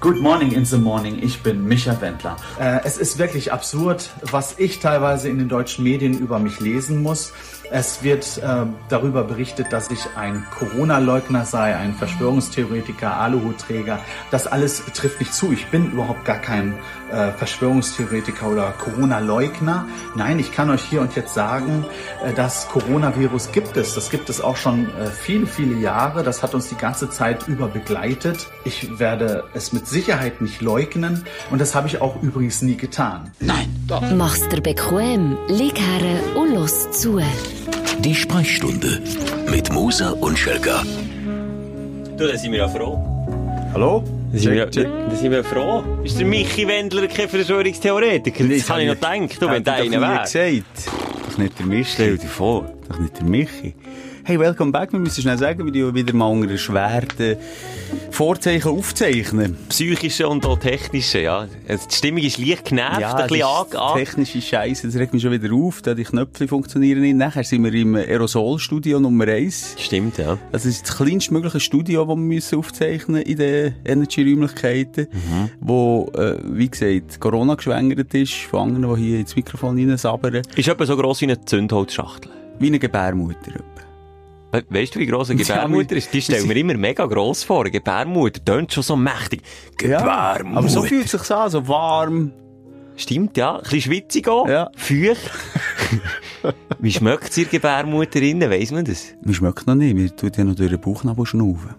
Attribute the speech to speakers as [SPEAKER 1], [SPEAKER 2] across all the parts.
[SPEAKER 1] Good morning in the morning, ich bin Micha Wendler. Äh, es ist wirklich absurd, was ich teilweise in den deutschen Medien über mich lesen muss. Es wird äh, darüber berichtet, dass ich ein Corona-Leugner sei, ein Verschwörungstheoretiker, Aluhutträger. Das alles trifft nicht zu. Ich bin überhaupt gar kein äh, Verschwörungstheoretiker oder Corona-Leugner. Nein, ich kann euch hier und jetzt sagen, äh, das Coronavirus gibt es. Das gibt es auch schon äh, viele, viele Jahre. Das hat uns die ganze Zeit über begleitet. Ich werde es mit Sicherheit nicht leugnen und das habe ich auch übrigens nie getan.
[SPEAKER 2] Nein, doch. Mach's dir bequem, lieg her und los zu.
[SPEAKER 3] Die Sprechstunde mit Musa und Schelga.
[SPEAKER 4] Du, da sind wir ja froh.
[SPEAKER 1] Hallo?
[SPEAKER 4] Da sind, wir, da sind wir froh. Ist der Michi Wendler kein Verschwörungstheoretiker? Das, das habe ich noch gedacht. Du, wenn der einer wäre.
[SPEAKER 5] gesagt. Doch nicht der Michi.
[SPEAKER 4] Stell dir vor.
[SPEAKER 5] Doch nicht der Michi. Hey, welcome back. Wir müssen schnell sagen, wie die wieder mal unter schweren Vorzeichen aufzeichnen.
[SPEAKER 4] Psychische und auch technische, ja. Also die Stimmung ist leicht genervt,
[SPEAKER 5] ja,
[SPEAKER 4] ein bisschen
[SPEAKER 5] an. technische Scheiße, das regt mich schon wieder auf, da die Knöpfe funktionieren nicht. Nachher sind wir im Aerosolstudio Nummer 1.
[SPEAKER 4] Stimmt, ja.
[SPEAKER 5] Das ist das kleinstmögliche Studio, das wir müssen aufzeichnen in den Energy-Räumlichkeiten, mhm. wo, äh, wie gesagt, Corona geschwängert ist, von anderen, die hier ins Mikrofon reinsabbern.
[SPEAKER 4] Ist etwa so gross wie eine Zündholzschachtel?
[SPEAKER 5] Wie eine Gebärmutter.
[SPEAKER 4] Weißt du, wie gross eine Gebärmutter ist? Die stellen wir immer mega gross vor. Eine Gebärmutter tönt schon so mächtig.
[SPEAKER 5] Gebärmutter. Ja, aber so fühlt es sich an, so warm.
[SPEAKER 4] Stimmt, ja. Ein bisschen schwitzig auch.
[SPEAKER 5] Ja.
[SPEAKER 4] Feucht. wie schmeckt es ihr Gebärmutter innen? Weiss man das?
[SPEAKER 5] Wie schmeckt noch nicht. Wir tun ja noch durch den Bauchnabel schnaufen.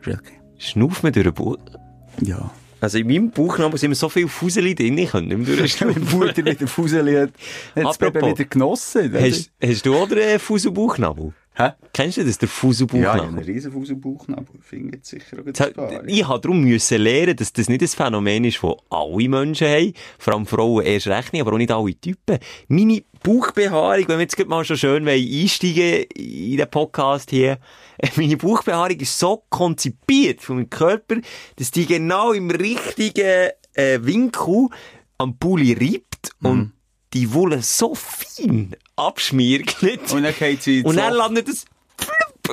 [SPEAKER 4] Okay. Schnaufen wir durch den Bauch?
[SPEAKER 5] Ja.
[SPEAKER 4] Also in meinem Bauchnabel sind immer so viele Fuseli drin, ich könnte nicht mehr durchschnaufen.
[SPEAKER 5] Mutter wieder Fuseli hat, Baby wieder genossen.
[SPEAKER 4] Hast, hast du auch einen Fuselbauchnabel?
[SPEAKER 5] Hä?
[SPEAKER 4] Kennst du das, der Fuselbauchnabel?
[SPEAKER 5] Ja, einen riesen Fuselbauchnabel. Findet sicher auch
[SPEAKER 4] das Ich habe darum müssen lernen, dass das nicht ein Phänomen ist, das alle Menschen haben. Vor allem Frauen erst recht nicht, aber auch nicht alle Typen. Meine Bauchbehaarung, wenn wir jetzt mal schon schön einsteigen in den Podcast hier, meine Bauchbehaarung ist so konzipiert von meinem Körper, dass die genau im richtigen äh, Winkel am Pulli reibt mhm. Und die Wolle so fein abschmiert.
[SPEAKER 5] Und dann geht sie
[SPEAKER 4] Und dann landet es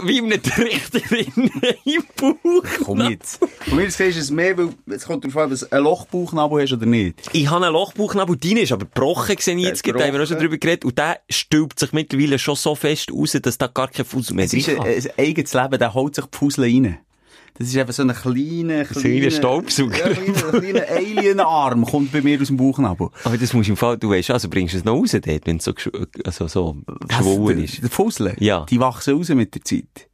[SPEAKER 4] wie in einem Trichter im Bauch.
[SPEAKER 5] Komm jetzt. Von mir siehst es mehr, weil es kommt darauf an, ob du einen Lochbauchnabel hast oder nicht.
[SPEAKER 4] Ich habe einen Lochbauchnabel, dein ist aber gebrochen gesehen jetzt, da haben wir auch schon drüber geredet, und der stülpt sich mittlerweile schon so fest raus, dass da gar kein Fussel mehr
[SPEAKER 5] drin ist. Es ist ein eigenes Leben, der holt sich die Fussel rein. Das ist einfach so ein kleiner,
[SPEAKER 4] kleiner Staubsauger.
[SPEAKER 5] Ja, kleiner, kleiner Alienarm kommt bei mir aus dem Bauchnabel.
[SPEAKER 4] Aber das musst du im Fall, du weißt, also bringst du es noch raus dort, wenn es so, also so geschwollen ist.
[SPEAKER 5] Der Fussel?
[SPEAKER 4] Ja.
[SPEAKER 5] Die wachsen raus mit der Zeit.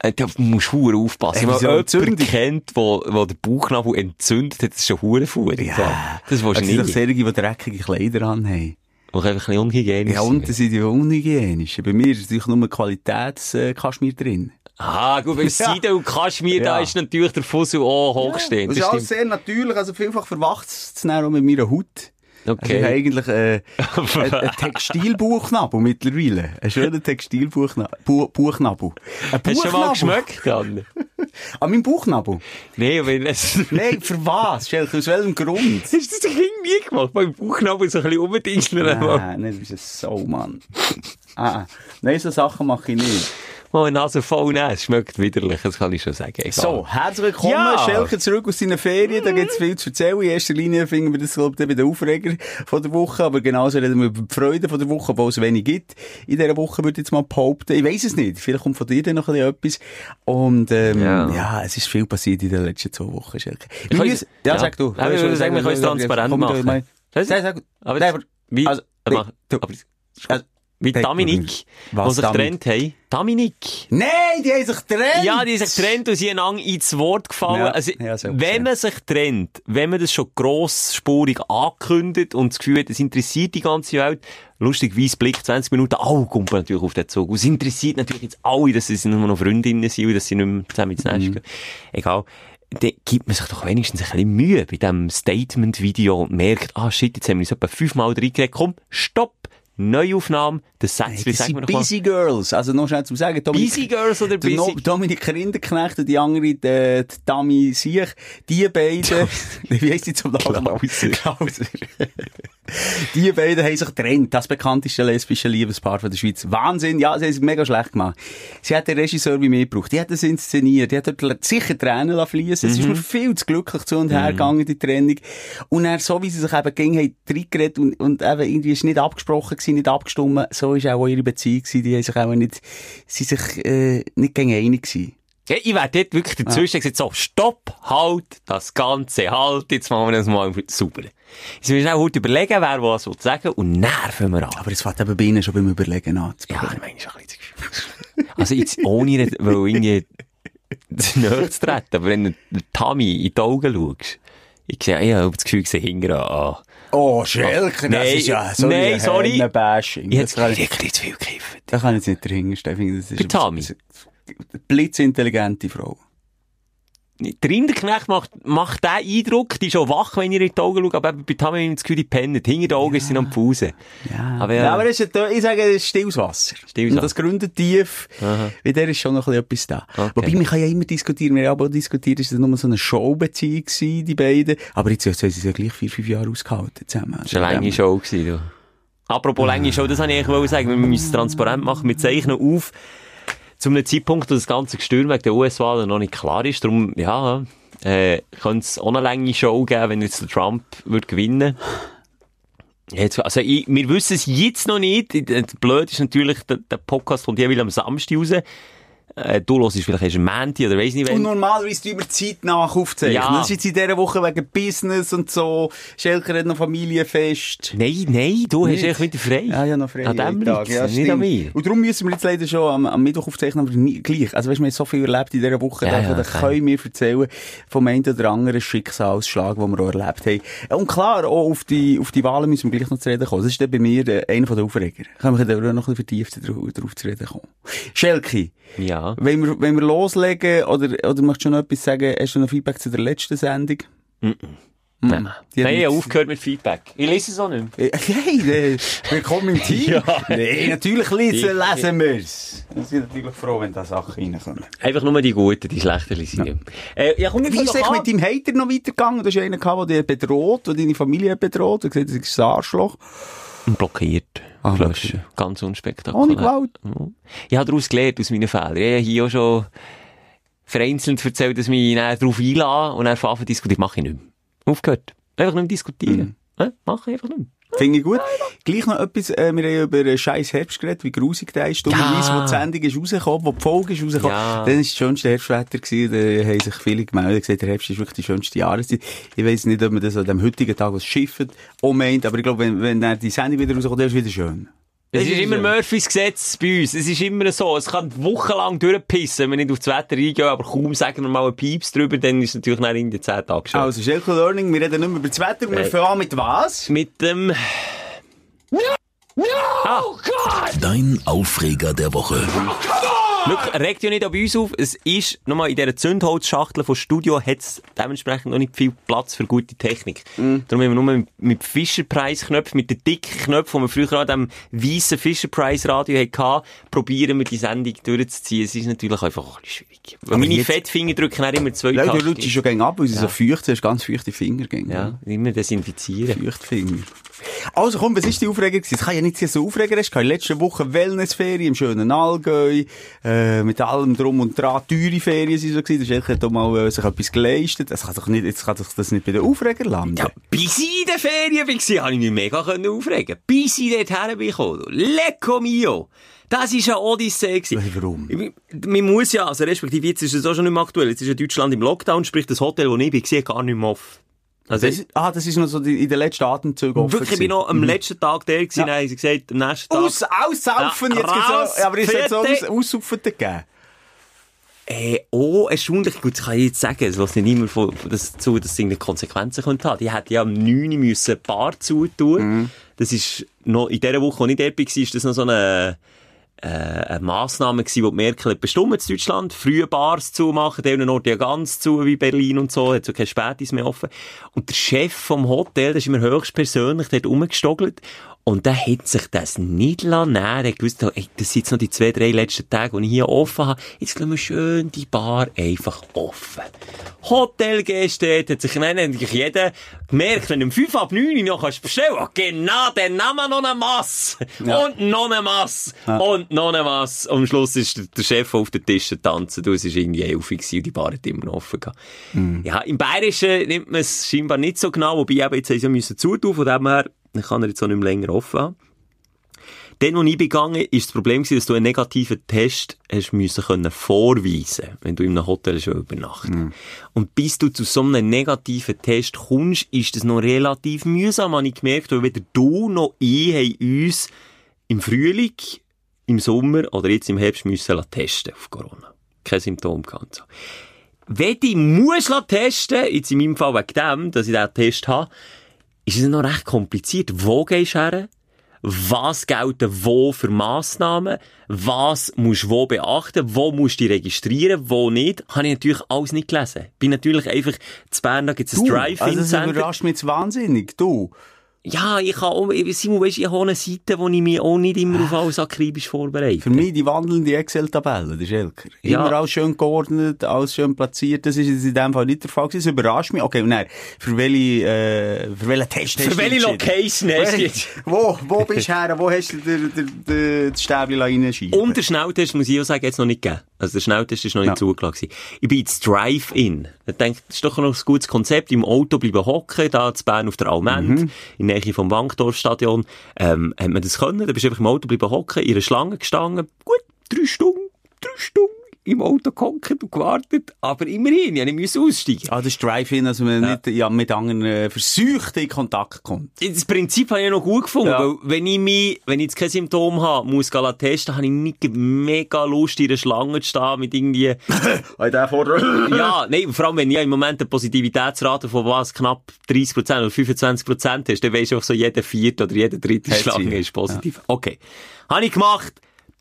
[SPEAKER 4] Äh, da musst du aufpassen. Wenn man jemanden kennt, wo, wo der Bauchnabel entzündet hat, das ist schon Hurenfuhr.
[SPEAKER 5] Ja. Das willst du nicht. Das sind die dreckige Kleider anhaben.
[SPEAKER 4] Und einfach ein bisschen unhygienisch
[SPEAKER 5] Ja, und das sind die unhygienisch. Bei mir ist natürlich nur Qualitätskaschmir drin.
[SPEAKER 4] Ah, gut, weil Seide und Kaschmir, ja. da ist natürlich der Fussel auch hochstehend.
[SPEAKER 5] Ja, das, das ist alles sehr natürlich, also vielfach verwacht es auch mit meiner Haut.
[SPEAKER 4] Okay.
[SPEAKER 5] Also eigentlich äh, ein, ein Textilbuchnabel mittlerweile. Ein schöner Textilbuchnabel. Bu Buchnabel.
[SPEAKER 4] Ein Buchnabel. Hast du schon mal geschmeckt, Anne?
[SPEAKER 5] An meinem Buchnabel?
[SPEAKER 4] Nein, wenn es...
[SPEAKER 5] Nein, für was? Aus welchem Grund?
[SPEAKER 4] Hast du das Kind nie gemacht? Beim Buchnabel so ein bisschen umdingseln?
[SPEAKER 5] Nein, nein, das ist so, Mann. ah, nein, so Sachen mache ich nicht
[SPEAKER 4] mal Nase voll nehmen. Es schmeckt widerlich, das kann ich schon sagen. Egal.
[SPEAKER 5] So, herzlich willkommen, ja. Schelke zurück aus seinen Ferien. Da gibt es viel zu erzählen. In erster Linie finden wir das, glaube ich, bei den Aufreger von der Woche. Aber genauso reden wir über die Freude von der Woche, obwohl es wenig gibt. In dieser Woche würde ich jetzt mal behaupten. Ich weiss es nicht. Vielleicht kommt von dir dann noch etwas. Und, ähm, ja. ja. es ist viel passiert in den letzten zwei Wochen, Schelke.
[SPEAKER 4] Ja, ja, sag du. Ja, ich würde sagen, wir können es transparent machen.
[SPEAKER 5] Sag, sag,
[SPEAKER 4] aber, wie, also, aber, also, wie Dominik, die sich getrennt haben. Dominik!
[SPEAKER 5] Nein, die haben sich getrennt!
[SPEAKER 4] Ja, die haben sich getrennt und sie haben ins Wort gefallen. Ja, also, ja, wenn man sich trennt, wenn man das schon grossspurig ankündigt und das Gefühl hat, es interessiert die ganze Welt, lustigweise Blick 20 Minuten, alle kommen natürlich auf den Zug. Und es interessiert natürlich jetzt alle, dass sie nur noch Freundinnen sind und dass sie nicht mehr zusammen ins Nest mhm. gehen. Egal dann gibt man sich doch wenigstens ein bisschen Mühe bei diesem Statement-Video und merkt, ah shit, jetzt haben wir uns etwa fünfmal reingeredet, komm, stopp! Neuaufnahme, das Sätzchen,
[SPEAKER 5] hey, sagen wir noch Busy. Girls, also noch schnell zu sagen.
[SPEAKER 4] Dominik, Busy Girls oder Busy? No,
[SPEAKER 5] Dominik Rinderknecht und die andere, die, die Dami Siech, die beiden, wie heisst die zum Namen? Die beiden haben sich getrennt. Das bekannteste lesbische Liebespaar von der Schweiz. Wahnsinn. Ja, sie haben es mega schlecht gemacht. Sie hat den Regisseur wie mir gebraucht. Die hat es inszeniert. Die hat dort sicher Tränen fließen. Mhm. Es ist mir viel zu glücklich zu und her mhm. gegangen, die Trennung. Und er, so wie sie sich eben ging, haben reingeredet und, und eben irgendwie ist nicht abgesprochen gewesen, nicht abgestimmt. So ist auch ihre Beziehung. Die haben sich auch nicht, sie sich, äh, nicht gegen einig gewesen.
[SPEAKER 4] Ja, ich werde dort wirklich dazwischen ja. gesagt, so, stopp, halt, das Ganze, halt, jetzt machen wir das mal super. Jetzt müssen wir auch heute überlegen, wer was will sagen und nerven wir an.
[SPEAKER 5] Aber es fängt eben bei Ihnen schon beim Überlegen an.
[SPEAKER 4] Ja, ich meine, schon ein bisschen Also jetzt, ohne, weil irgendwie näher zu treten, aber wenn du Tammy in die Augen schaust, ich sehe, ich habe das Gefühl, ich sehe hinterher an.
[SPEAKER 5] Oh, Schelke, das ist ja
[SPEAKER 4] so nein, sorry.
[SPEAKER 5] Bashing.
[SPEAKER 4] Ich hätte wirklich zu viel gekifft.
[SPEAKER 5] Da kann ich jetzt nicht dahinter stehen. Das
[SPEAKER 4] ist Tammy?
[SPEAKER 5] blitzintelligente Frau.
[SPEAKER 4] Der Rinderknecht macht, macht den Eindruck, die ist schon wach, wenn ihr in die Augen schaut, aber bei ich das Gefühl, die pennt. Hinter den Augen ja. ist sie noch am Pause.
[SPEAKER 5] Ja. Aber, ja. ja aber ist, ich sage, es ist stilles Wasser. Stilles Und das gründet tief. Aha. Bei der ist schon noch ein bisschen etwas da. Okay. Wobei, man kann ja immer diskutieren, wir haben auch diskutiert, ist das nur so eine Showbeziehung gewesen, die beiden. Aber jetzt, jetzt haben sie ja gleich vier, fünf Jahre ausgehalten zusammen.
[SPEAKER 4] Das war eine lange Show gewesen, du. Apropos lange Show, das wollte ich eigentlich sagen, wir müssen es transparent machen, wir zeichnen auf, zu einem Zeitpunkt, wo das ganze Gestürm wegen der US-Wahl noch nicht klar ist. Darum, ja, äh, könnte es auch eine lange Show geben, wenn jetzt der Trump wird gewinnen Jetzt, also ich, wir wissen es jetzt noch nicht. Blöd ist natürlich, der, der Podcast kommt jeweils am Samstag raus äh, du hörst vielleicht erst Menti oder weiss nicht
[SPEAKER 5] Und normalerweise tun wir Zeit nach aufzeichnen. Ja. Das ist jetzt in dieser Woche wegen Business und so. Schelker hat noch Familienfest.
[SPEAKER 4] Nein, nein, du nicht. hast echt wieder frei.
[SPEAKER 5] Ja, ja, noch frei.
[SPEAKER 4] An dem Tag. Ja, nicht an mir.
[SPEAKER 5] Und darum müssen wir jetzt leider schon am, am Mittwoch aufzeichnen, aber nie, gleich. Also weißt, wir haben so viel erlebt in dieser Woche, ja, da, ja, da können wir erzählen vom einen oder anderen Schicksalsschlag, den wir auch erlebt haben. Und klar, auch auf die, auf die Wahlen müssen wir gleich noch zu reden kommen. Das ist dann bei mir einer der Aufreger. Können wir da noch ein bisschen vertiefter darauf zu reden kommen. Schelke.
[SPEAKER 4] Ja.
[SPEAKER 5] Wenn wir, wenn wir loslegen, oder, oder möchtest du noch etwas sagen, hast du noch Feedback zu der letzten Sendung?
[SPEAKER 4] Mm -mm. Nein, ich habe aufgehört mit Feedback. Ich lese es auch nicht mehr.
[SPEAKER 5] Hey, willkommen im Team. ja. Nein, natürlich lesen, lesen wir es. Wir sind natürlich froh, wenn da Sachen reinkommen.
[SPEAKER 4] Einfach nur die guten, die schlechten lesen. Ja.
[SPEAKER 5] Äh, ja, Wie ist es mit deinem Hater noch weitergegangen? Du hast einen gehabt, der dich bedroht, der deine Familie bedroht, du gesagt, das ist ein Arschloch.
[SPEAKER 4] Blockiert. Ah, Löschen. Ganz unspektakulär.
[SPEAKER 5] Ohne Gewalt.
[SPEAKER 4] Ich habe daraus gelernt, aus meinen Fehlern. Ich habe hier auch schon vereinzelt erzählt, dass ich mich darauf einlasse und dann anfangen diskutieren. Mache ich nicht mehr. Aufgehört. Einfach nicht mehr diskutieren. Mhm. Ja, mache ich einfach nicht mehr.
[SPEAKER 5] Finde ich gut. Gleich noch etwas, äh, wir haben über einen scheiß Herbst geredet, wie grusig der ist. Dummerweise, ja. wo die Sendung ist rausgekommen, wo die Folge ist rausgekommen, ja. dann war das schönste Herbstwetter gewesen, da haben sich viele gemeldet, gesagt, der Herbst ist wirklich die schönste Jahreszeit. Ich weiss nicht, ob man das an dem heutigen Tag was schifft, auch meint, aber ich glaube, wenn, wenn dann die Sendung wieder rauskommt, dann ist es wieder schön.
[SPEAKER 4] Es ist, ist immer Murphys Gesetz bei uns. Es ist immer so. Es kann wochenlang durchpissen, wenn wir nicht aufs Wetter eingehen, aber kaum sagen wir mal einen Pieps drüber, dann ist es natürlich nach in den 10 Tagen schon.
[SPEAKER 5] Also, Schilko Learning, wir reden nicht mehr über das Wetter, wir fangen mit was?
[SPEAKER 4] Mit dem... No! No! Ah. Oh
[SPEAKER 3] Gott! Dein Aufreger der Woche.
[SPEAKER 4] Wirklich, regt ja nicht an uns auf. Es ist, nochmal, in dieser Zündholzschachtel von Studio hat es dementsprechend noch nicht viel Platz für gute Technik. Mm. Darum haben wir nur mit, mit Fisher-Price-Knöpfen, mit den dicken Knöpfen, die wir früher an dem weißen Fisher-Price-Radio hatten, probieren wir die Sendung durchzuziehen. Es ist natürlich einfach ein bisschen schwierig. Weil meine Fettfinger drücken auch immer zwei
[SPEAKER 5] Tage. du rutschst schon gegen ab, weil sie ja. so feucht sind, hast ganz feuchte Finger. Gegen,
[SPEAKER 4] ja, immer desinfizieren.
[SPEAKER 5] Feuchtfinger. Also komm, was ist die Aufregung gewesen? Es kann ja nicht so Aufreger. Es in letzte Woche Wellnessferien im schönen Allgäu, äh, mit allem drum und dran. Teure Ferien sind so gewesen. Der hat mal äh, sich etwas geleistet. Das kann doch nicht, jetzt kann doch das nicht bei den Aufreger landen.
[SPEAKER 4] Ja, bis ich in den Ferien war, habe ich mich mega aufregen Bis ich dort herbekommen. Lecco mio! Das war eine Odyssee.
[SPEAKER 5] Warum?
[SPEAKER 4] Man muss ja, also respektive jetzt ist es auch schon nicht mehr aktuell. Jetzt ist ja Deutschland im Lockdown, sprich das Hotel, wo ich bin, sehe gar nicht mehr offen.
[SPEAKER 5] Also, das, ah, das ist noch so die, in den letzten Atemzügen
[SPEAKER 4] offen. Wirklich, ich bin noch am mhm. letzten Tag der gewesen, ja. haben sie gesagt, am nächsten Tag.
[SPEAKER 5] Aus, aussaufen, ja, jetzt raus, so, aber ist jetzt so aus, aussaufen gegeben?
[SPEAKER 4] Äh, oh, erstaunlich. Gut, das kann ich jetzt sagen. Es lässt nicht immer von, das zu, dass es irgendeine Konsequenzen könnte haben. Die hätten ja am 9. müssen Bar zutun. Mhm. Das ist noch, in dieser Woche, die nicht epic war, ist das noch so eine, eine Massnahme gewesen, die Merkel hat bestimmt in Deutschland, frühe Bars zu machen, denen Ort ja ganz zu, wie Berlin und so, hat so keine Spätis mehr offen. Und der Chef vom Hotel, der ist immer höchst persönlich dort rumgestogelt Und dann hat sich das nicht lassen. Er gewusst, ey, das sind jetzt noch die zwei, drei letzten Tage, die ich hier offen habe. Jetzt lassen wir schön die Bar einfach offen. Hotelgäste, hat sich eigentlich jeder gemerkt, wenn du um 5 ab 9 noch kannst bestellen, oh, genau, dann nehmen wir noch eine Masse. Ja. Und noch eine Masse. Ja. Und noch eine Masse. Und am Schluss ist der Chef auf den Tisch tanzen. Du, es war irgendwie elf und die Bar hat immer noch offen gehabt. Mhm. Ja, im Bayerischen nimmt man es scheinbar nicht so genau, wobei eben jetzt haben sie müssen zutun, von dem her dann kann er jetzt auch nicht mehr länger offen haben. Dann, als ich begangen ist das Problem dass du einen negativen Test hast müssen können vorweisen, wenn du in einem Hotel schon übernachten. Mm. Und bis du zu so einem negativen Test kommst, ist das noch relativ mühsam, habe ich gemerkt, weil weder du noch ich haben uns im Frühling, im Sommer oder jetzt im Herbst müssen testen auf Corona. Kein Symptom gehabt. So. Wenn ich muss testen, jetzt in meinem Fall wegen dem, dass ich diesen Test habe, ist es noch recht kompliziert. Wo gehst du her? Was gelten wo für Massnahmen? Was musst du wo beachten? Wo musst du dich registrieren? Wo nicht? Habe ich natürlich alles nicht gelesen. Bin natürlich einfach, zu Bern, da gibt es ein Drive-In-Center.
[SPEAKER 5] Also das überrascht mich jetzt wahnsinnig. Du.
[SPEAKER 4] Ja, ich habe, Simon, weisst, ich habe eine Seite, wo ich mich auch nicht immer auf alles akribisch vorbereite.
[SPEAKER 5] Für mich die wandelnde Excel-Tabelle, das ist Elker. Ja. Immer alles schön geordnet, alles schön platziert. Das ist in dem Fall nicht der Fall gewesen. Das überrascht mich. Okay, dann, für welche, äh, für welchen Test
[SPEAKER 4] Für welche Location hast du jetzt?
[SPEAKER 5] Wo, wo bist du her? Wo hast du den, den, den, das Stäbchen reinschieben?
[SPEAKER 4] Und der Schnelltest, muss ich auch sagen, jetzt noch nicht gegeben. Also der Schnelltest ist noch nicht ja. zugelassen. Ich bin jetzt Drive-In. Ich denke, das ist doch noch ein gutes Konzept. Im Auto bleiben hocken, da zu Bern auf der Almend, mhm. in der Nähe vom Wankdorfstadion. Ähm, hat man das können? Da bist du einfach im Auto bleiben hocken, in einer Schlange gestanden. Gut, drei Stunden, drei Stunden im Auto gehockt und gewartet, aber immerhin, ich musste aussteigen.
[SPEAKER 5] Ah, das ist Drive-In, also man ja. nicht ja, mit anderen äh, Versuchten in Kontakt kommt.
[SPEAKER 4] Das Prinzip habe ich noch gut gefunden, ja. weil wenn ich mich, wenn ich jetzt kein Symptom habe, muss ich testen, habe ich nicht mega Lust, in der Schlange zu stehen mit irgendwie... Ja, nein, vor allem wenn ich im Moment eine Positivitätsrate von was, knapp 30% oder 25% hast, dann weisst du auch so, jeder vierte oder jede dritte Schlange ist positiv. Ja. Okay. Habe ich gemacht.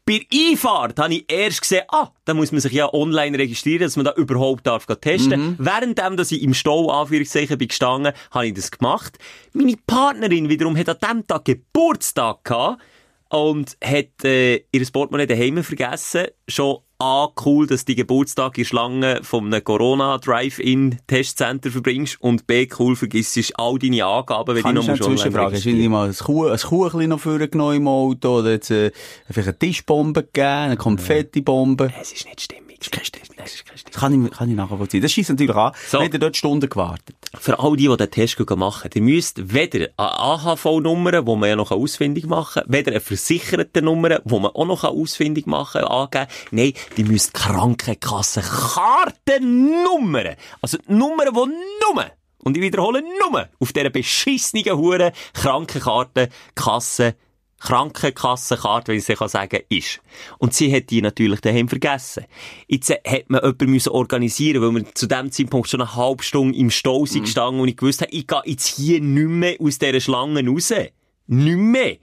[SPEAKER 4] Bei Einfahrt habe ich erst gesehen, ah, da muss man sich ja online registrieren, dass man da überhaupt darf testen. Mhm. Währenddem, dass ich im Stau, Anführungszeichen, bin gestanden, habe ich das gemacht. Meine Partnerin wiederum hat an diesem Tag Geburtstag gehabt und hat äh, ihr Portemonnaie daheim vergessen. Schon A, cool, dass die Geburtstag in Schlange vom Corona-Drive-In-Testcenter verbringst und B, cool, vergisst all deine Angaben, wenn
[SPEAKER 5] Kann
[SPEAKER 4] du noch
[SPEAKER 5] mal Zwischenfrage, hast du mal ein, Kuh, ein Kuchen noch vorgenommen im Auto oder jetzt äh, vielleicht eine Tischbombe gegeben, eine Konfettibombe?
[SPEAKER 4] Es ist nicht stimmig.
[SPEAKER 5] Das ist keine Stimmung. Das, kann ich, kann ich nachvollziehen. Das schießt natürlich an. So. Habt ihr dort Stunden gewartet?
[SPEAKER 4] Für all die, die den Test machen, ihr müsst weder eine AHV-Nummer, die man ja noch ausfindig machen kann, weder eine versicherte Nummer, die man auch noch ausfindig machen kann, angeben. Nein, die müsst Krankenkassenkartennummern. Also Nummern, die nur und ich wiederhole, nur auf dieser beschissenen Huren Krankenkarte, Kasse, Krankenkassenkarte, wenn ich es sagen ist. Und sie hat die natürlich daheim vergessen. Jetzt hat man jemanden organisieren weil wir zu dem Zeitpunkt schon eine halbe Stunde im Stau sind mhm. gestanden und ich gewusst habe, ich gehe jetzt hier nicht mehr aus dieser Schlange raus. Nicht mehr.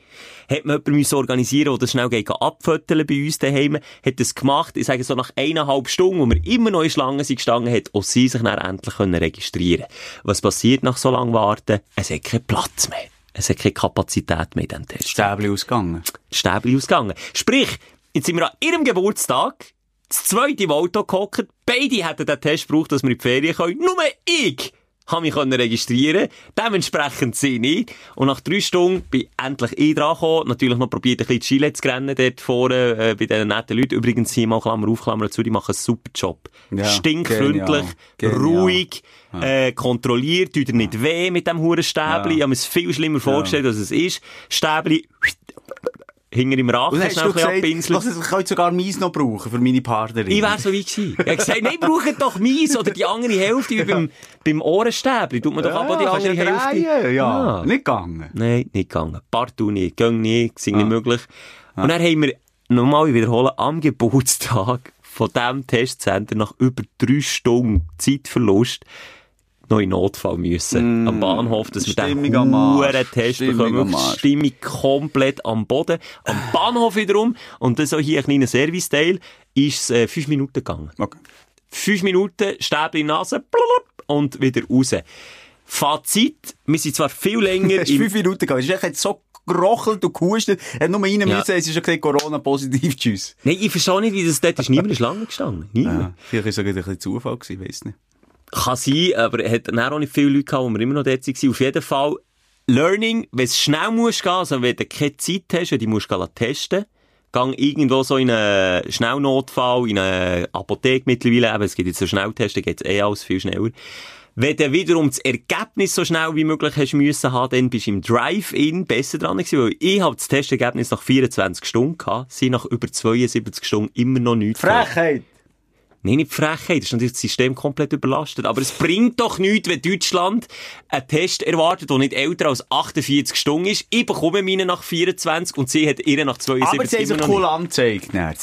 [SPEAKER 4] Hat man jemanden organisieren der schnell geht abföteln bei uns daheim, hat das gemacht, ich sage so nach eineinhalb Stunden, wo wir immer noch in Schlangen sind gestanden, hat auch sie sich dann endlich registrieren Was passiert nach so langem Warten? Es hat keinen Platz mehr. Es hat keine Kapazität mehr in diesem Test.
[SPEAKER 5] Stäbli ausgegangen.
[SPEAKER 4] Stäbli ausgegangen. Sprich, jetzt sind wir an ihrem Geburtstag, das zweite im Auto gehockt, beide hätten den Test gebraucht, dass wir in die Ferien können. Nur ich habe mich registrieren Dementsprechend sie nicht. Und nach drei Stunden bin ich endlich ich dran gekommen. Natürlich noch probiert, ein bisschen die Chile zu rennen dort vorne, äh, bei diesen netten Leuten. Übrigens, hier mal Klammer auf, Klammer zu, die machen einen super Job. Ja, Stinkfreundlich, genial, ruhig, ja. äh, kontrolliert, tut er nicht weh mit dem Hurenstäbli. Ja. Ich habe mir es viel schlimmer vorgestellt, als es ist. Stäbli, hinter im Rachen
[SPEAKER 5] schnell gesagt, abpinseln. Was, ich könnte sogar Mies noch brauchen für meine Partnerin.
[SPEAKER 4] Ich wäre so wie gewesen. Ich habe gesagt, nein, braucht doch Mies oder die andere Hälfte wie beim, beim Ohrenstäbli. Tut man doch ja, aber die andere Hälfte.
[SPEAKER 5] Ja, ja, nicht gegangen.
[SPEAKER 4] Nein, nicht gegangen. Partout nicht, gang nicht, sind ah. nicht möglich. Ah. Und dann haben wir, nochmal wiederholen, am Geburtstag von diesem Testcenter nach über drei Stunden Zeitverlust noch in Notfall müssen. Mm, am Bahnhof, dass wir den hohen Test bekommen. Stimmung komplett am Boden. Am Bahnhof wiederum, und das auch hier ein kleiner Service-Teil, ist es äh, fünf Minuten gegangen. Okay. Fünf Minuten, Stäbchen in die Nase, und wieder raus. Fazit, wir sind zwar viel länger...
[SPEAKER 5] Es ist fünf Minuten gegangen. Es ist echt so gerochelt und gehustet, hat nur rein ja. müssen, es ist schon gesagt, Corona-positiv, tschüss.
[SPEAKER 4] Nein, ich verstehe nicht, wie das dort ist niemand Schlange gestanden. Niemand. Ja,
[SPEAKER 5] vielleicht ist es ein bisschen Zufall gewesen, weiss nicht.
[SPEAKER 4] Kann sein, aber es hat auch nicht viele Leute gehabt, die wir immer noch dort waren. Auf jeden Fall, Learning, wenn es schnell muss gehen, also wenn du keine Zeit hast, wenn du musst testen gang irgendwo so in einen Schnellnotfall, in eine Apotheke mittlerweile, eben, es gibt jetzt so Schnelltesten, geht es eh alles viel schneller. Wenn du wiederum das Ergebnis so schnell wie möglich hast müssen haben, dann bist du im Drive-In besser dran gewesen, weil ich habe das Testergebnis nach 24 Stunden gehabt, sie nach über 72 Stunden immer noch nichts.
[SPEAKER 5] Frechheit!
[SPEAKER 4] Nein, nicht Frechheit, das ist natürlich das System komplett überlastet. Aber es bringt doch nichts, wenn Deutschland einen Test erwartet, der nicht älter als 48 Stunden ist. Ich bekomme meine nach 24 und sie hat ihre nach 72
[SPEAKER 5] Aber sie haben sich cool angezeigt, ne,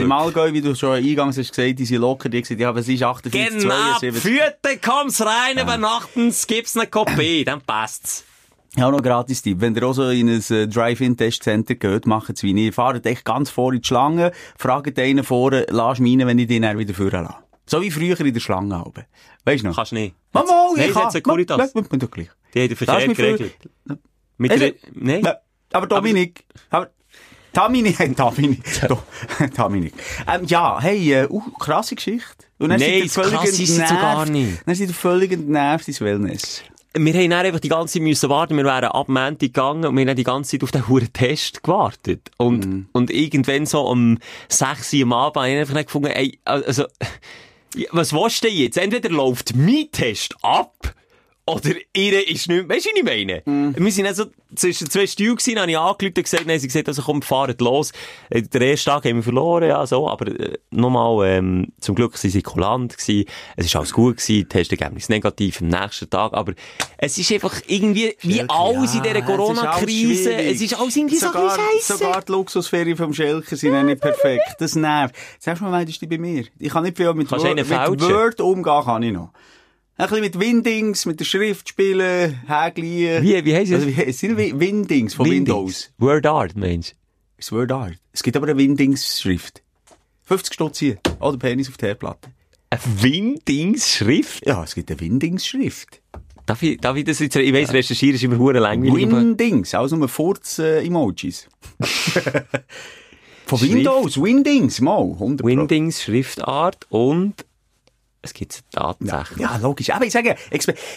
[SPEAKER 5] Im Allgäu, wie du schon eingangs hast gesagt, die sind locker, die gesagt, ja, was ist 48,
[SPEAKER 4] genau, 72? Genau, Vierte kommt's rein, ja. übernachten, gibt's eine Kopie, dann passt's.
[SPEAKER 5] Ja, noch gratis Tipp. Wenn ihr auch so in ein äh, Drive-In-Testcenter geht, macht es wie ich. Fahrt echt ganz vor in die Schlange, fragt einen vorne, lass rein, wenn ich den dann wieder führen lasse. So wie früher in der Schlange oben. Weißt du noch?
[SPEAKER 4] Kannst nicht.
[SPEAKER 5] Mama, ich
[SPEAKER 4] Nein,
[SPEAKER 5] kann.
[SPEAKER 4] Securitas.
[SPEAKER 5] Nein, doch gleich.
[SPEAKER 4] Die haben den Verkehr geregelt. Mit
[SPEAKER 5] der... Nein. Aber Dominik. Aber... Dominik, Dominik, Dominik. Ähm, ja, hey, äh, uh, krasse Geschichte.
[SPEAKER 4] Und dann Nein, krass ist es gar nicht.
[SPEAKER 5] Dann sind völlig entnervt ins Wellness
[SPEAKER 4] wir haben dann einfach die ganze Zeit müssen warten. Wir wären ab Montag gegangen und wir haben die ganze Zeit auf den hohen Test gewartet. Und, mm. und irgendwann so um 6 Uhr am Abend habe ich einfach gefunden, ey, also, was willst du denn jetzt? Entweder läuft mein Test ab, oder ihre ist nicht, weißt du, was ich meine? Mm. Wir sind also zwischen zwei Stühlen gewesen, habe ich angerufen und gesagt, nein, sie gesagt, also komm, fahrt los. Äh, der erste Tag haben wir verloren, ja, so, aber, äh, nochmal, ähm, zum Glück sind sie kulant gewesen. Es ist alles gut gewesen, Testergebnis negativ am nächsten Tag, aber es ist einfach irgendwie, wie Schelke, alles ja, in dieser Corona-Krise, es ist alles irgendwie sogar, so
[SPEAKER 5] scheiße. Sogar die Luxusferien vom Schelker sind ja, nicht perfekt. Das nervt. Sagst du mal, meldest du bei mir? Ich kann nicht viel mit, Word, mit Word umgehen, kann ich noch. Ein bisschen mit Windings, mit der Schrift spielen, Hägli.
[SPEAKER 4] Wie, wie heisst es?
[SPEAKER 5] Also, es sind Windings von Windings. Windows.
[SPEAKER 4] Word Art, meinst du?
[SPEAKER 5] Es ist Word Art. Es gibt aber eine Windings-Schrift. 50 Stutz hier. Oder Penis auf der Herdplatte.
[SPEAKER 4] Eine Windings-Schrift?
[SPEAKER 5] Ja, es gibt eine Windings-Schrift.
[SPEAKER 4] Darf ich, darf ich das jetzt, ich weiss, recherchieren ist immer hure langweilig.
[SPEAKER 5] Windings, also nur Furz-Emojis. Von Windows, Windings, mal, 100
[SPEAKER 4] Windings, Schriftart und es gibt tatsächlich.
[SPEAKER 5] Ja, logisch. Aber ich sage,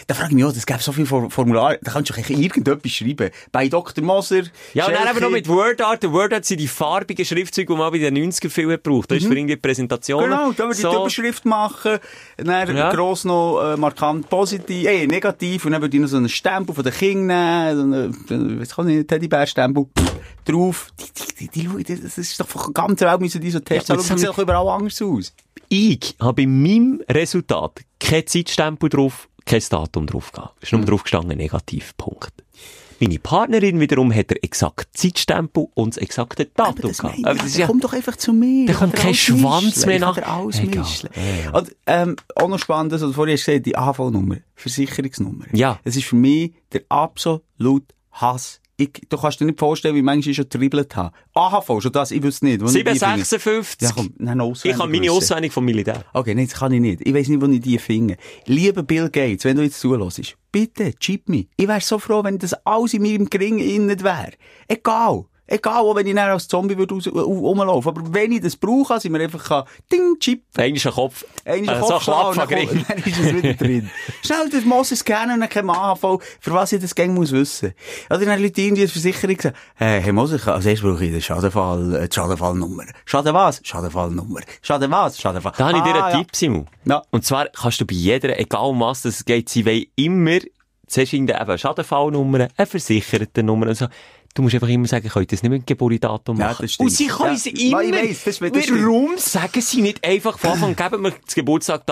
[SPEAKER 5] da frage ich mich auch, es gibt so viele Formulare, da kannst du irgendetwas schreiben. Bei Dr. Moser.
[SPEAKER 4] Ja, und dann eben noch mit WordArt. Der WordArt sind die farbigen Schriftzeuge, die man bei den 90er viel gebraucht. Das mhm. ist für irgendwie Präsentationen.
[SPEAKER 5] Genau, da wir so. die Überschrift machen, dann ja. gross noch äh, markant positiv, äh, negativ, und dann würde ich noch so einen Stempel von den Kindern nehmen, so einen, was kann ich, Teddybär-Stempel drauf. Die, die, die, die, das ist doch von der ganzen Welt müssen die so testen, ja, das sieht doch überall anders aus.
[SPEAKER 4] Ich habe in meinem Resultat kein Zeitstempel drauf, kein Datum drauf gehabt. Es ist nur mhm. drauf gestanden, Negativpunkt. Meine Partnerin wiederum hat er exakt Zeitstempel und das exakte Datum
[SPEAKER 5] aber gehabt. Aber das ja, komm doch einfach zu mir.
[SPEAKER 4] Der kommt kein Schwanz mehr nach.
[SPEAKER 5] Alles mischen. Ja, Und, ähm, auch noch spannend, also vorhin hast du gesagt, die AHV-Nummer, Versicherungsnummer.
[SPEAKER 4] Ja.
[SPEAKER 5] Das ist für mich der absolute Hass ich, du kannst dir nicht vorstellen, wie manchmal ich schon dribbelt habe. AHV, schon das, ich wüsste nicht.
[SPEAKER 4] 756. Ja, komm, nein, ich habe meine Auswendung vom Militär.
[SPEAKER 5] Okay, nein, das kann ich nicht. Ich weiß nicht, wo ich die finde. Lieber Bill Gates, wenn du jetzt zulässt, bitte, chip mich. Ich wäre so froh, wenn das alles in meinem Gring innen wäre. Egal. Egal, auch wenn ich als Zombie würde raus, rumlaufen. Aber wenn ich das brauche, sind wir einfach kann, ding, chip.
[SPEAKER 4] Einmal ein Kopf.
[SPEAKER 5] Einmal ein äh, Kopf so schlagen, dann, dann ist es wieder drin. Schnell das Moses scannen und dann AHV, für was ich das Gang muss wissen. Oder dann Leute irgendwie als Versicherung sagen, hey, hey Moses, als erstes brauche ich den Schadenfall, äh, die Schadenfallnummer. Schaden was? Schadenfallnummer. Schaden was? Schadenfall.
[SPEAKER 4] Da habe ich dir einen ah, ja. Tipp, Simon. Ja. Und zwar kannst du bei jeder, egal um was das geht, sie wollen immer zuerst in der Schadenfallnummer, eine versicherte Nummer und so. Du musst einfach immer sagen, könnt ihr das nicht mit dem Geburtsdatum machen. Ja, das
[SPEAKER 5] stimmt.
[SPEAKER 4] Und sie können es immer.
[SPEAKER 5] Ich weiss, das,
[SPEAKER 4] Warum sagen sie nicht einfach von Anfang, geben wir das Geburtstag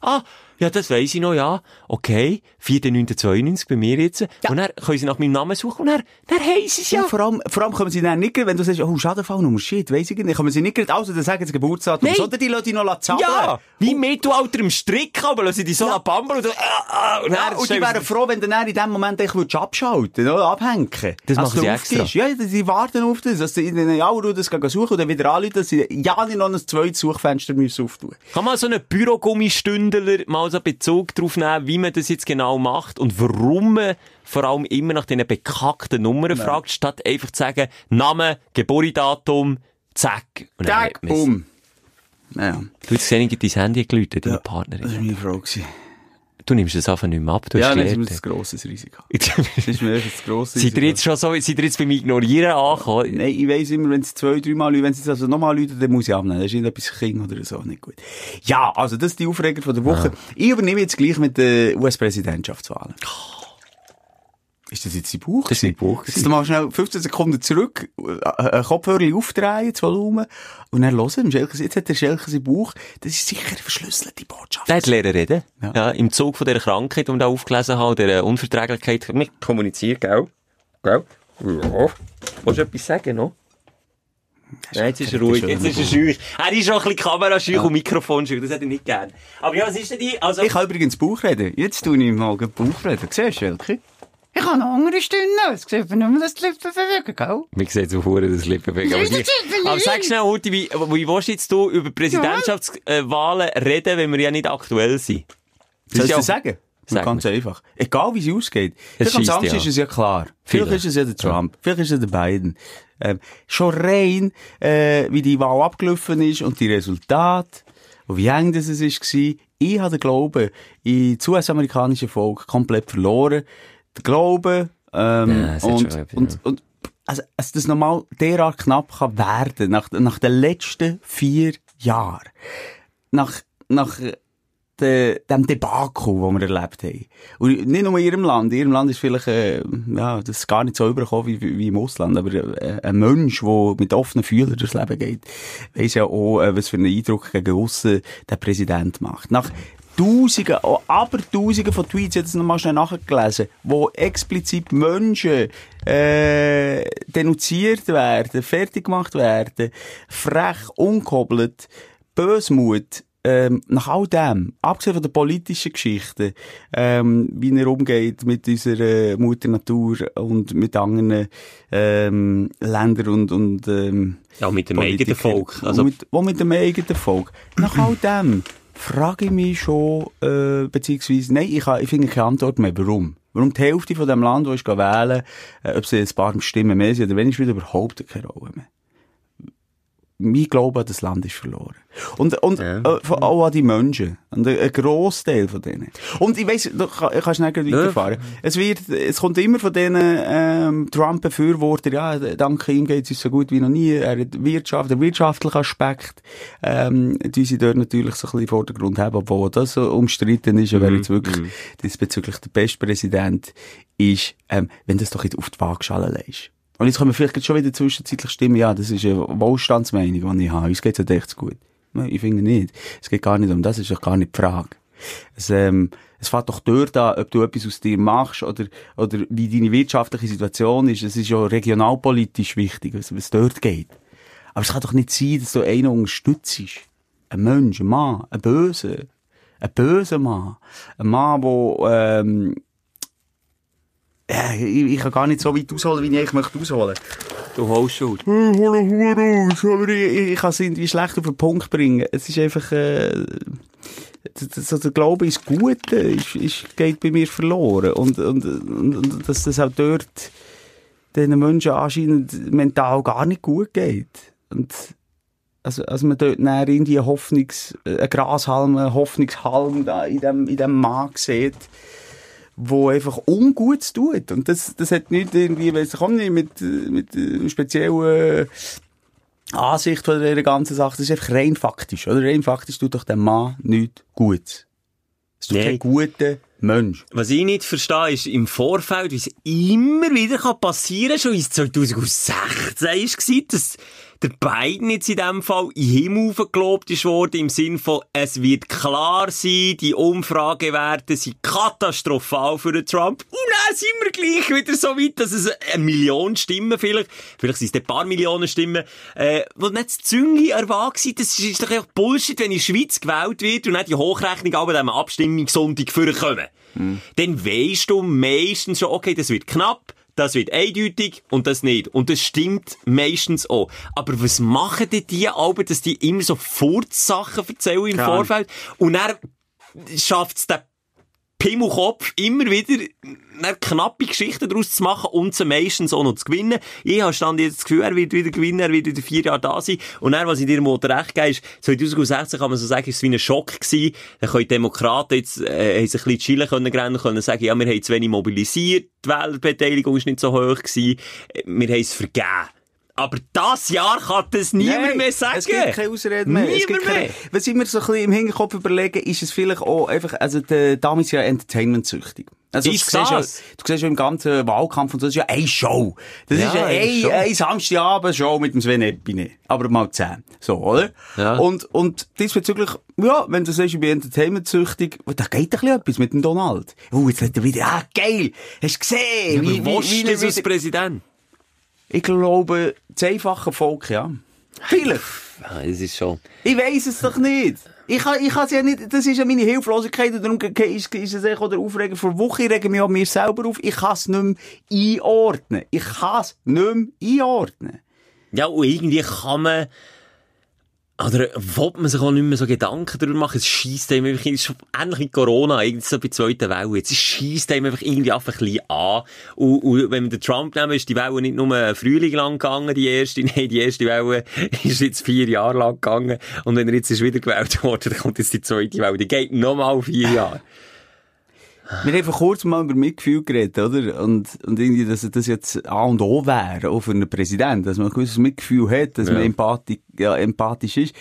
[SPEAKER 4] Ah, ja, das weiss ich noch, ja. Okay, 4.9.92 bei mir jetzt. Ja. Und dann können sie nach meinem Namen suchen und dann, dann haben sie es ja. ja.
[SPEAKER 5] vor, allem, vor allem können sie dann nicht, wenn du sagst, oh, Schadenfallnummer, shit, weiss ich nicht, können sie nicht also dann sagen sie Geburtsdatum, Nein. sondern die lassen dich noch zahlen.
[SPEAKER 4] Ja, wie Mittelalter im Strick, aber lassen sie dich so ja. bambeln und, äh,
[SPEAKER 5] äh, und, ja, und die wären froh, wenn du dann in dem Moment echt würdest abschalten oder abhängen.
[SPEAKER 4] Das machen sie extra.
[SPEAKER 5] Ja, die warten auf das, dass sie in den Jahren das suchen und dann wieder anrufen, dass sie ja nicht noch ein zweites Suchfenster müssen auftun
[SPEAKER 4] Kann man so einen Bürogummistündler mal so Bezug darauf nehmen, wie man das jetzt genau macht und warum man vor allem immer nach diesen bekackten Nummern ja. fragt, statt einfach zu sagen, Name, Geburtsdatum, zack.
[SPEAKER 5] Und zack, bumm.
[SPEAKER 4] Ja. Du hast gesehen, dein Handy geläutet, deine
[SPEAKER 5] ja,
[SPEAKER 4] Partnerin.
[SPEAKER 5] Das war meine Frau.
[SPEAKER 4] Du nimmst es einfach nicht mehr ab. Du
[SPEAKER 5] ja, das ist ein grosses Risiko. das ist mir ein grosses
[SPEAKER 4] Risiko. Seid ihr jetzt schon so, seid ihr jetzt beim Ignorieren angekommen?
[SPEAKER 5] Nein, ich weiss immer, wenn es zwei, drei Mal wenn es also nochmal Leute, dann muss ich abnehmen. Das ist irgendetwas King oder so, nicht gut. Ja, also das ist die Aufreger von der Woche. Ja. Ich übernehme jetzt gleich mit den US-Präsidentschaftswahlen. Oh. Ist das jetzt sein Buch?
[SPEAKER 4] Das ist sein Buch.
[SPEAKER 5] Jetzt mal schnell 15 Sekunden zurück, ein Kopfhörer aufdrehen, das Volumen, und dann hören, jetzt hat der Schelke sein Buch, das ist sicher eine verschlüsselte Botschaft.
[SPEAKER 4] Der hat lernen reden. Ja. ja. Im Zug von dieser Krankheit, die ich da aufgelesen habe, der Unverträglichkeit, wir kommunizieren, gell? Gell? Ja. Willst du etwas sagen noch? Ja, jetzt ist er ruhig, jetzt ist er schüch. Er ist auch ein bisschen kameraschüch ja. und Mikrofonschüch, das hätte ich nicht gern. Aber ja, was ist denn die? Also...
[SPEAKER 5] Ich kann übrigens Buch reden. Jetzt tue ich mal Buch reden. Siehst du, Schelke? Ich habe noch andere Stimmen. Es sieht man nur das Lippen bewegen, gell?
[SPEAKER 4] Mir sieht so vor, das Lippen bewegen. Aber, aber sag schnell, Huti, wie, wie willst jetzt du über Präsidentschaftswahlen reden, wenn wir ja nicht aktuell sind?
[SPEAKER 5] Soll ich das sagen? Sag ganz einfach. Egal wie es ausgeht. Vielleicht am Samstag ist es ja klar. Vielleicht, vielleicht ist es ja der Trump. Ja. Vielleicht ist es der Biden. Ähm, schon rein, äh, wie die Wahl abgelaufen ist und die Resultate und wie eng das es war. Ich habe den Glauben in das US-amerikanische Volk komplett verloren der Glaube, ähm, ja, und, schon, und, und, also, dass das normal derart knapp kann werden, nach, nach den letzten vier Jahren, nach, nach de, dem Debakel, das wir erlebt haben. Und nicht nur in ihrem Land. In ihrem Land ist vielleicht, äh, ja, das ist gar nicht so übergekommen wie, wie im Ausland. Aber äh, ein Mensch, der mit offenen Fühlern durchs Leben geht, weiss ja auch, äh, was für einen Eindruck gegen aussen der Präsident macht. Nach Tausende, oh, aber Tausende von Tweets, jetzt nochmal schnell nachgelesen, wo explizit Menschen äh, denunziert werden, fertig gemacht werden, frech, unkobelt, Bösmut, ähm, nach all dem, abgesehen von der politischen Geschichte, ähm, wie er umgeht mit unserer Mutter Natur und mit anderen ähm, Ländern und, und ähm,
[SPEAKER 4] ja, mit dem eigenen Volk.
[SPEAKER 5] Also, mit, mit dem eigenen Volk. Nach all dem frage ich mich schon, äh, beziehungsweise, nein, ich, ich finde keine Antwort mehr. Warum? Warum die Hälfte von dem Land, wo ich wählen äh, ob sie ein paar Stimmen mehr sind oder weniger, spielt überhaupt keine Rolle mehr mein Glaube an das Land ist verloren. Und, und ja. äh, auch an die Menschen. Und ein, ein Grossteil von denen. Und ich weiss, du kann, kannst schnell weiterfahren. Ja. Es wird, es kommt immer von denen, ähm, Trump-Befürworter, ja, dank ihm geht es uns so gut wie noch nie. Er hat Wirtschaft, der wirtschaftliche Aspekt, ähm, die sie dort natürlich so ein bisschen Vordergrund haben, obwohl das so umstritten ist, mhm. wer jetzt wirklich mhm. diesbezüglich der beste Präsident ist, ähm, wenn das doch jetzt auf die Waagschale legst. Und jetzt können vielleicht schon wieder zwischenzeitlich stimmen, ja, das ist eine Wohlstandsmeinung, die ich habe. Uns geht's ja echt gut. Nein, ich finde nicht. Es geht gar nicht um das, ist doch gar nicht die Frage. Es, ähm, es fängt doch dort an, ob du etwas aus dir machst oder, oder wie deine wirtschaftliche Situation ist. Es ist ja regionalpolitisch wichtig, was, was dort geht. Aber es kann doch nicht sein, dass du einen unterstützt. Ein Mensch, ein Mann, ein Böse. Ein böser Mann. Ein Mann, der, ähm, ja, ich, ich kann gar nicht so weit ausholen, wie ich eigentlich möchte ausholen.
[SPEAKER 4] Du holst schon.
[SPEAKER 5] Aus, aber ich, ich kann es irgendwie schlecht auf den Punkt bringen. Es ist einfach, äh, so der Glaube ins Gute ist, ist, geht bei mir verloren. Und, und, und, und dass das auch dort den Menschen anscheinend mental gar nicht gut geht. Und, also, also man dort näher irgendwie Hoffnungs, ein Grashalm, ein Hoffnungshalm da in dem, in dem Markt sieht, wo einfach Ungutes tut. Und das, das hat nicht irgendwie, weiss ich auch nicht, mit, mit einer speziellen Ansicht von dieser ganzen Sache. Das ist einfach rein faktisch, oder? Rein faktisch tut doch der Mann nichts Gutes. Es tut nee. kein guter Mensch.
[SPEAKER 4] Was ich nicht verstehe, ist im Vorfeld, wie es immer wieder passieren kann, schon in 2016 war, dass der Biden jetzt in dem Fall in Himmel gelobt ist worden, im Sinn von, es wird klar sein, die Umfragewerte sind katastrophal für den Trump. Und dann sind wir gleich wieder so weit, dass es eine Million Stimmen vielleicht, vielleicht sind es ein paar Millionen Stimmen, äh, wo nicht das Züngi erwartet sind. Das ist doch einfach Bullshit, wenn in der Schweiz gewählt wird und nicht die Hochrechnung aber dem Abstimmungssonntag vorkommen. Hm. Dann weisst du meistens schon, okay, das wird knapp, das wird eindeutig und das nicht. Und das stimmt meistens auch. Aber was machen denn die Alben, dass die immer so Furzsachen erzählen im Vorfeld und dann schafft es Pimmelkopf immer wieder eine knappe Geschichte daraus zu machen und sie meistens auch noch zu gewinnen. Ich habe stand jetzt das Gefühl, er wird wieder gewinnen, er wird wieder vier Jahre da sein. Und dann, was ich dir mal recht gebe, ist, 2016 kann man so sagen, ist es wie ein Schock gewesen. Dann können die Demokraten jetzt, äh, haben ein bisschen chillen können, rennen können sagen, ja, wir haben zu wenig mobilisiert, die Wählerbeteiligung ist nicht so hoch gewesen, wir haben es vergeben. Aber das Jahr kann das niemand Nein, mehr sagen.
[SPEAKER 5] Es gibt keine Ausrede mehr.
[SPEAKER 4] Niemand mehr.
[SPEAKER 5] was ich mir so ein bisschen im Hinterkopf überlege, ist es vielleicht auch einfach, also der Dame ist ja entertainment-süchtig. Also,
[SPEAKER 4] ist du, siehst
[SPEAKER 5] ja, du siehst ja im ganzen Wahlkampf und so, das ist ja eine Show. Das ja, ist ja eine, eine Samstagabend-Show mit dem Sven Epine. Aber mal zehn. So, oder? Ja. Und, und diesbezüglich, ja, wenn du sagst, ich bin entertainment-süchtig, da geht doch etwas mit dem Donald. Oh, jetzt hat er wieder, ah, geil! Hast du gesehen?
[SPEAKER 4] Ja, wie, wie, wie, wie als Präsident?
[SPEAKER 5] Ich glaube, das einfache Volk, ja. Vielleicht.
[SPEAKER 4] Das ist schon.
[SPEAKER 5] Ich weiss es doch nicht. Ich kann, ich kann ja nicht, das ist ja meine Hilflosigkeit und darum ist, ist es auch der Aufreger vor Woche. Ich rege mich an mir selber auf. Ich kann es nicht mehr einordnen. Ich kann es nicht mehr einordnen.
[SPEAKER 4] Ja, und irgendwie kann man, oder wollte man sich auch nicht mehr so Gedanken darüber machen? Es schießt einem einfach, es ist ähnlich wie Corona, irgendwie so bei zweiten Welle. Jetzt schießt einem einfach irgendwie einfach ein bisschen an. Und, und wenn wir den Trump nehmen, ist die Welle nicht nur Frühling lang gegangen, die erste. Nein, die erste Welle ist jetzt vier Jahre lang gegangen. Und wenn er jetzt ist wieder gewählt worden, dann kommt jetzt die zweite Welle. Die geht nochmal vier Jahre.
[SPEAKER 5] Wir haben vor kurzem mal über Mitgefühl geredet, oder? Und, und irgendwie, dass das jetzt A und O wäre, auch für einen Präsidenten, dass man ein gewisses Mitgefühl hat, dass ja. man empathisch, ja, empathisch ist.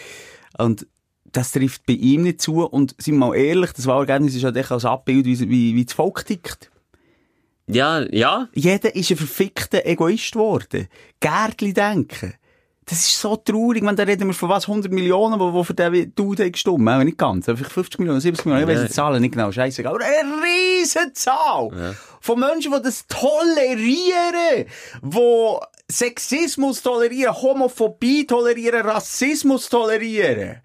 [SPEAKER 5] Und das trifft bei ihm nicht zu. Und sind wir mal ehrlich, das Wahlergebnis ist halt echt als Abbild, wie, wie, wie das Volk tickt.
[SPEAKER 4] Ja, ja.
[SPEAKER 5] Jeder ist ein verfickter Egoist geworden. Gärtli denken. Das ist so traurig, wenn da reden wir von was, 100 Millionen, wo, wo für den Dude gestimmt haben, nicht ganz, vielleicht 50 Millionen, 70 Millionen, ich weiß die Zahlen nicht genau, scheißegal, aber eine riesen Zahl ja. Von Menschen, die das tolerieren, die Sexismus tolerieren, Homophobie tolerieren, Rassismus tolerieren,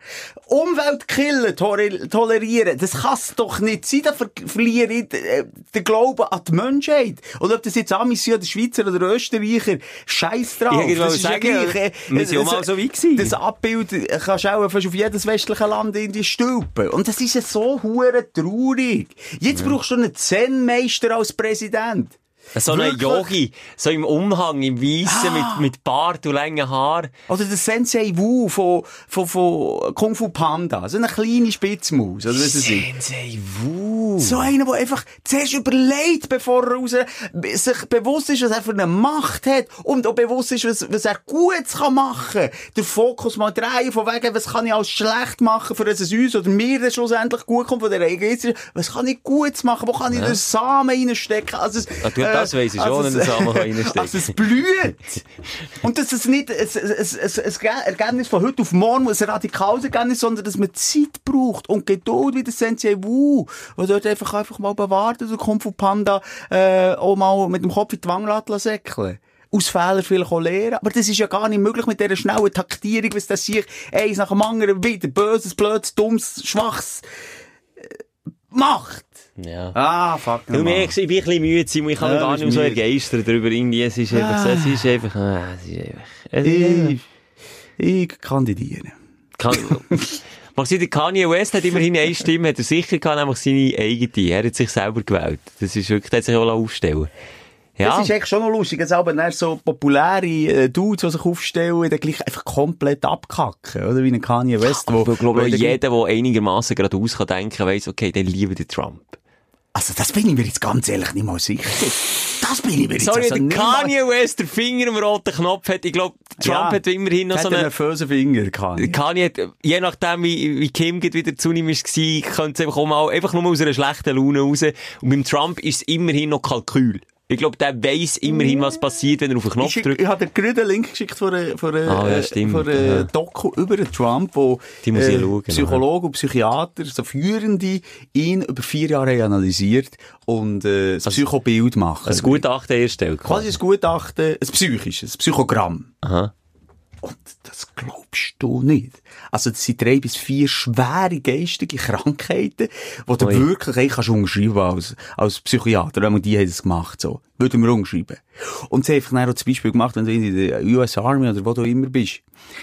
[SPEAKER 5] Umweltkiller tolerieren. Das kann es doch nicht sein. Da ver verliere ich äh, den Glauben an die Menschheit. Und ob das jetzt Amis sind oder Schweizer oder Österreicher, scheiß drauf.
[SPEAKER 4] Ich
[SPEAKER 5] das
[SPEAKER 4] ist sagen, ja gleich. Äh, wir sind mal so wie gewesen.
[SPEAKER 5] Das Abbild kannst du auch fast auf jedes westliche Land in die stülpen. Und das ist ja so hure traurig. Jetzt ja. brauchst du einen Zen-Meister als Präsident. Präsident.
[SPEAKER 4] So ein Yogi, so im Umhang, im Weissen, ah. mit, mit Bart und langen Haar.
[SPEAKER 5] Oder der Sensei Wu von, von, von Kung Fu Panda. So eine kleine Spitzmaus. Oder was
[SPEAKER 4] Sensei Wu.
[SPEAKER 5] So einer, der einfach zuerst überlegt, bevor er raus, sich bewusst ist, was er für eine Macht hat und auch bewusst ist, was, was er Gutes kann machen. Der Fokus mal drehen, von wegen, was kann ich alles schlecht machen, für dass es uns oder mir dann schlussendlich gut kommt, von der Egoismus. Was kann ich Gutes machen? Wo kann ich ja. den Samen reinstecken? Also,
[SPEAKER 4] äh, das weiss ich schon, also, in den Samen reinstecken.
[SPEAKER 5] Also es blüht. Und dass es nicht ein, ein, ein Ergebnis von heute auf morgen, ein radikales Ergebnis, sondern dass man Zeit braucht und Geduld wie der Sensei Wu, der dort einfach, einfach mal bewartet und kommt von Panda äh, auch mal mit dem Kopf in die Wange säckeln aus Fehlern vielleicht auch lernen. Aber das ist ja gar nicht möglich mit dieser schnellen Taktierung, was das sich eins nach dem anderen wieder böses, blödes, dummes, schwaches äh, macht.
[SPEAKER 4] Ja.
[SPEAKER 5] Ah, fuck.
[SPEAKER 4] Du merkst, ich bin ein bisschen müde, Simon. Ich kann ja, gar nicht mehr so ergeistern darüber. Irgendwie, es ist einfach, ah. es ist einfach, ah, es ist einfach, es ist
[SPEAKER 5] ich, ich kandidiere.
[SPEAKER 4] Kann, Machst du, Kanye West hat immerhin eine Stimme, hat er sicher gehabt, nämlich seine eigene. Er hat sich selber gewählt. Das ist wirklich, der hat sich auch aufstellen
[SPEAKER 5] ja. Das ist eigentlich schon noch lustig, dass aber dann so populäre äh, Dudes, die sich aufstellen, dann gleich einfach komplett abkacken, oder? Wie ein Kanye West,
[SPEAKER 4] wo... Ich glaube, jeder, der einigermaßen geradeaus kann denken, weiss, okay, der liebe den Trump.
[SPEAKER 5] Also, das bin ich mir jetzt ganz ehrlich nicht mal sicher. Das bin ich mir jetzt
[SPEAKER 4] Sorry,
[SPEAKER 5] also
[SPEAKER 4] der Kanye West, der Finger am roten Knopf hat, ich glaube, Trump ja, hat immerhin noch so einen
[SPEAKER 5] nervösen Finger, Kanye.
[SPEAKER 4] Kanye hat, je nachdem, wie, wie Kim wieder zu ihm war, könnte es einfach auch mal, einfach nur aus einer schlechten Laune raus. Und beim Trump ist es immerhin noch Kalkül. Ich glaube, der weiss immerhin, was passiert, wenn er auf den Knopf
[SPEAKER 5] ich,
[SPEAKER 4] drückt.
[SPEAKER 5] Ich habe dir gerade einen Link geschickt von einer, von einer, ah, ja, stimmt, von einer ja. Doku über den Trump, wo
[SPEAKER 4] Die muss äh, schauen,
[SPEAKER 5] Psychologen und Psychiater, so Führende, ihn über vier Jahre analysiert und äh, das also, Psychobild machen.
[SPEAKER 4] Ein Gutachten erstellt.
[SPEAKER 5] Quasi ein Gutachten, ein psychisches, ein Psychogramm.
[SPEAKER 4] Aha.
[SPEAKER 5] Und das glaubst du nicht. Also, das sind drei bis vier schwere geistige Krankheiten, die du wirklich ey, kannst umschreiben als, als Psychiater, wenn man die haben das gemacht, so. Würden wir umschreiben. Und sie haben einfach auch zum Beispiel gemacht, wenn du in der US Army oder wo du immer bist.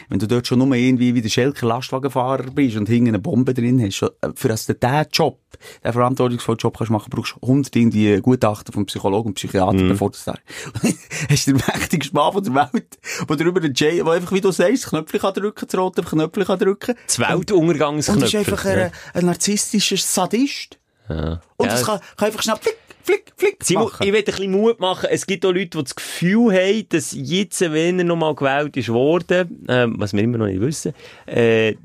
[SPEAKER 5] Wenn du dort schon nur irgendwie wie der Schelker Lastwagenfahrer bist und hinten eine Bombe drin hast, äh, für das diesen Job, den verantwortungsvollen Job kannst machen, brauchst du 100 irgendwie Gutachten vom Psychologen und Psychiater, mm. bevor du da hast. du den mächtigsten Mann von der Welt, der drüber den J, der einfach, wie du sagst, das Knöpfchen kann drücken, das rote Knöpfchen kann drücken.
[SPEAKER 4] Das Weltuntergangsknöpfchen.
[SPEAKER 5] Und ist einfach ein, ein narzisstischer Sadist. Ja. Und ja. das kann, kann einfach schnell flick, flick, flick
[SPEAKER 4] Simon, machen. ich will ein bisschen Mut machen. Es gibt auch Leute, die das Gefühl haben, dass jetzt, wenn er nochmal gewählt ist worden, äh, was wir immer noch nicht wissen, äh,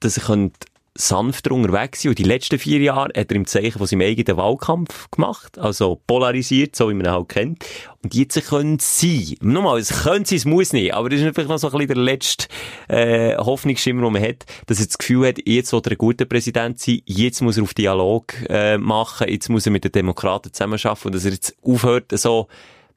[SPEAKER 4] dass er könnte sanfter unterwegs sein. Und die letzten vier Jahre hat er im Zeichen von seinem eigenen Wahlkampf gemacht. Also polarisiert, so wie man ihn halt kennt. Und jetzt können sie, nochmal, es können sie, es muss nicht, aber das ist natürlich noch so ein bisschen der letzte äh, Hoffnungsschimmer, den man hat, dass er das Gefühl hat, jetzt soll er ein guter Präsident sein, jetzt muss er auf Dialog äh, machen, jetzt muss er mit den Demokraten zusammenarbeiten und dass er jetzt aufhört, so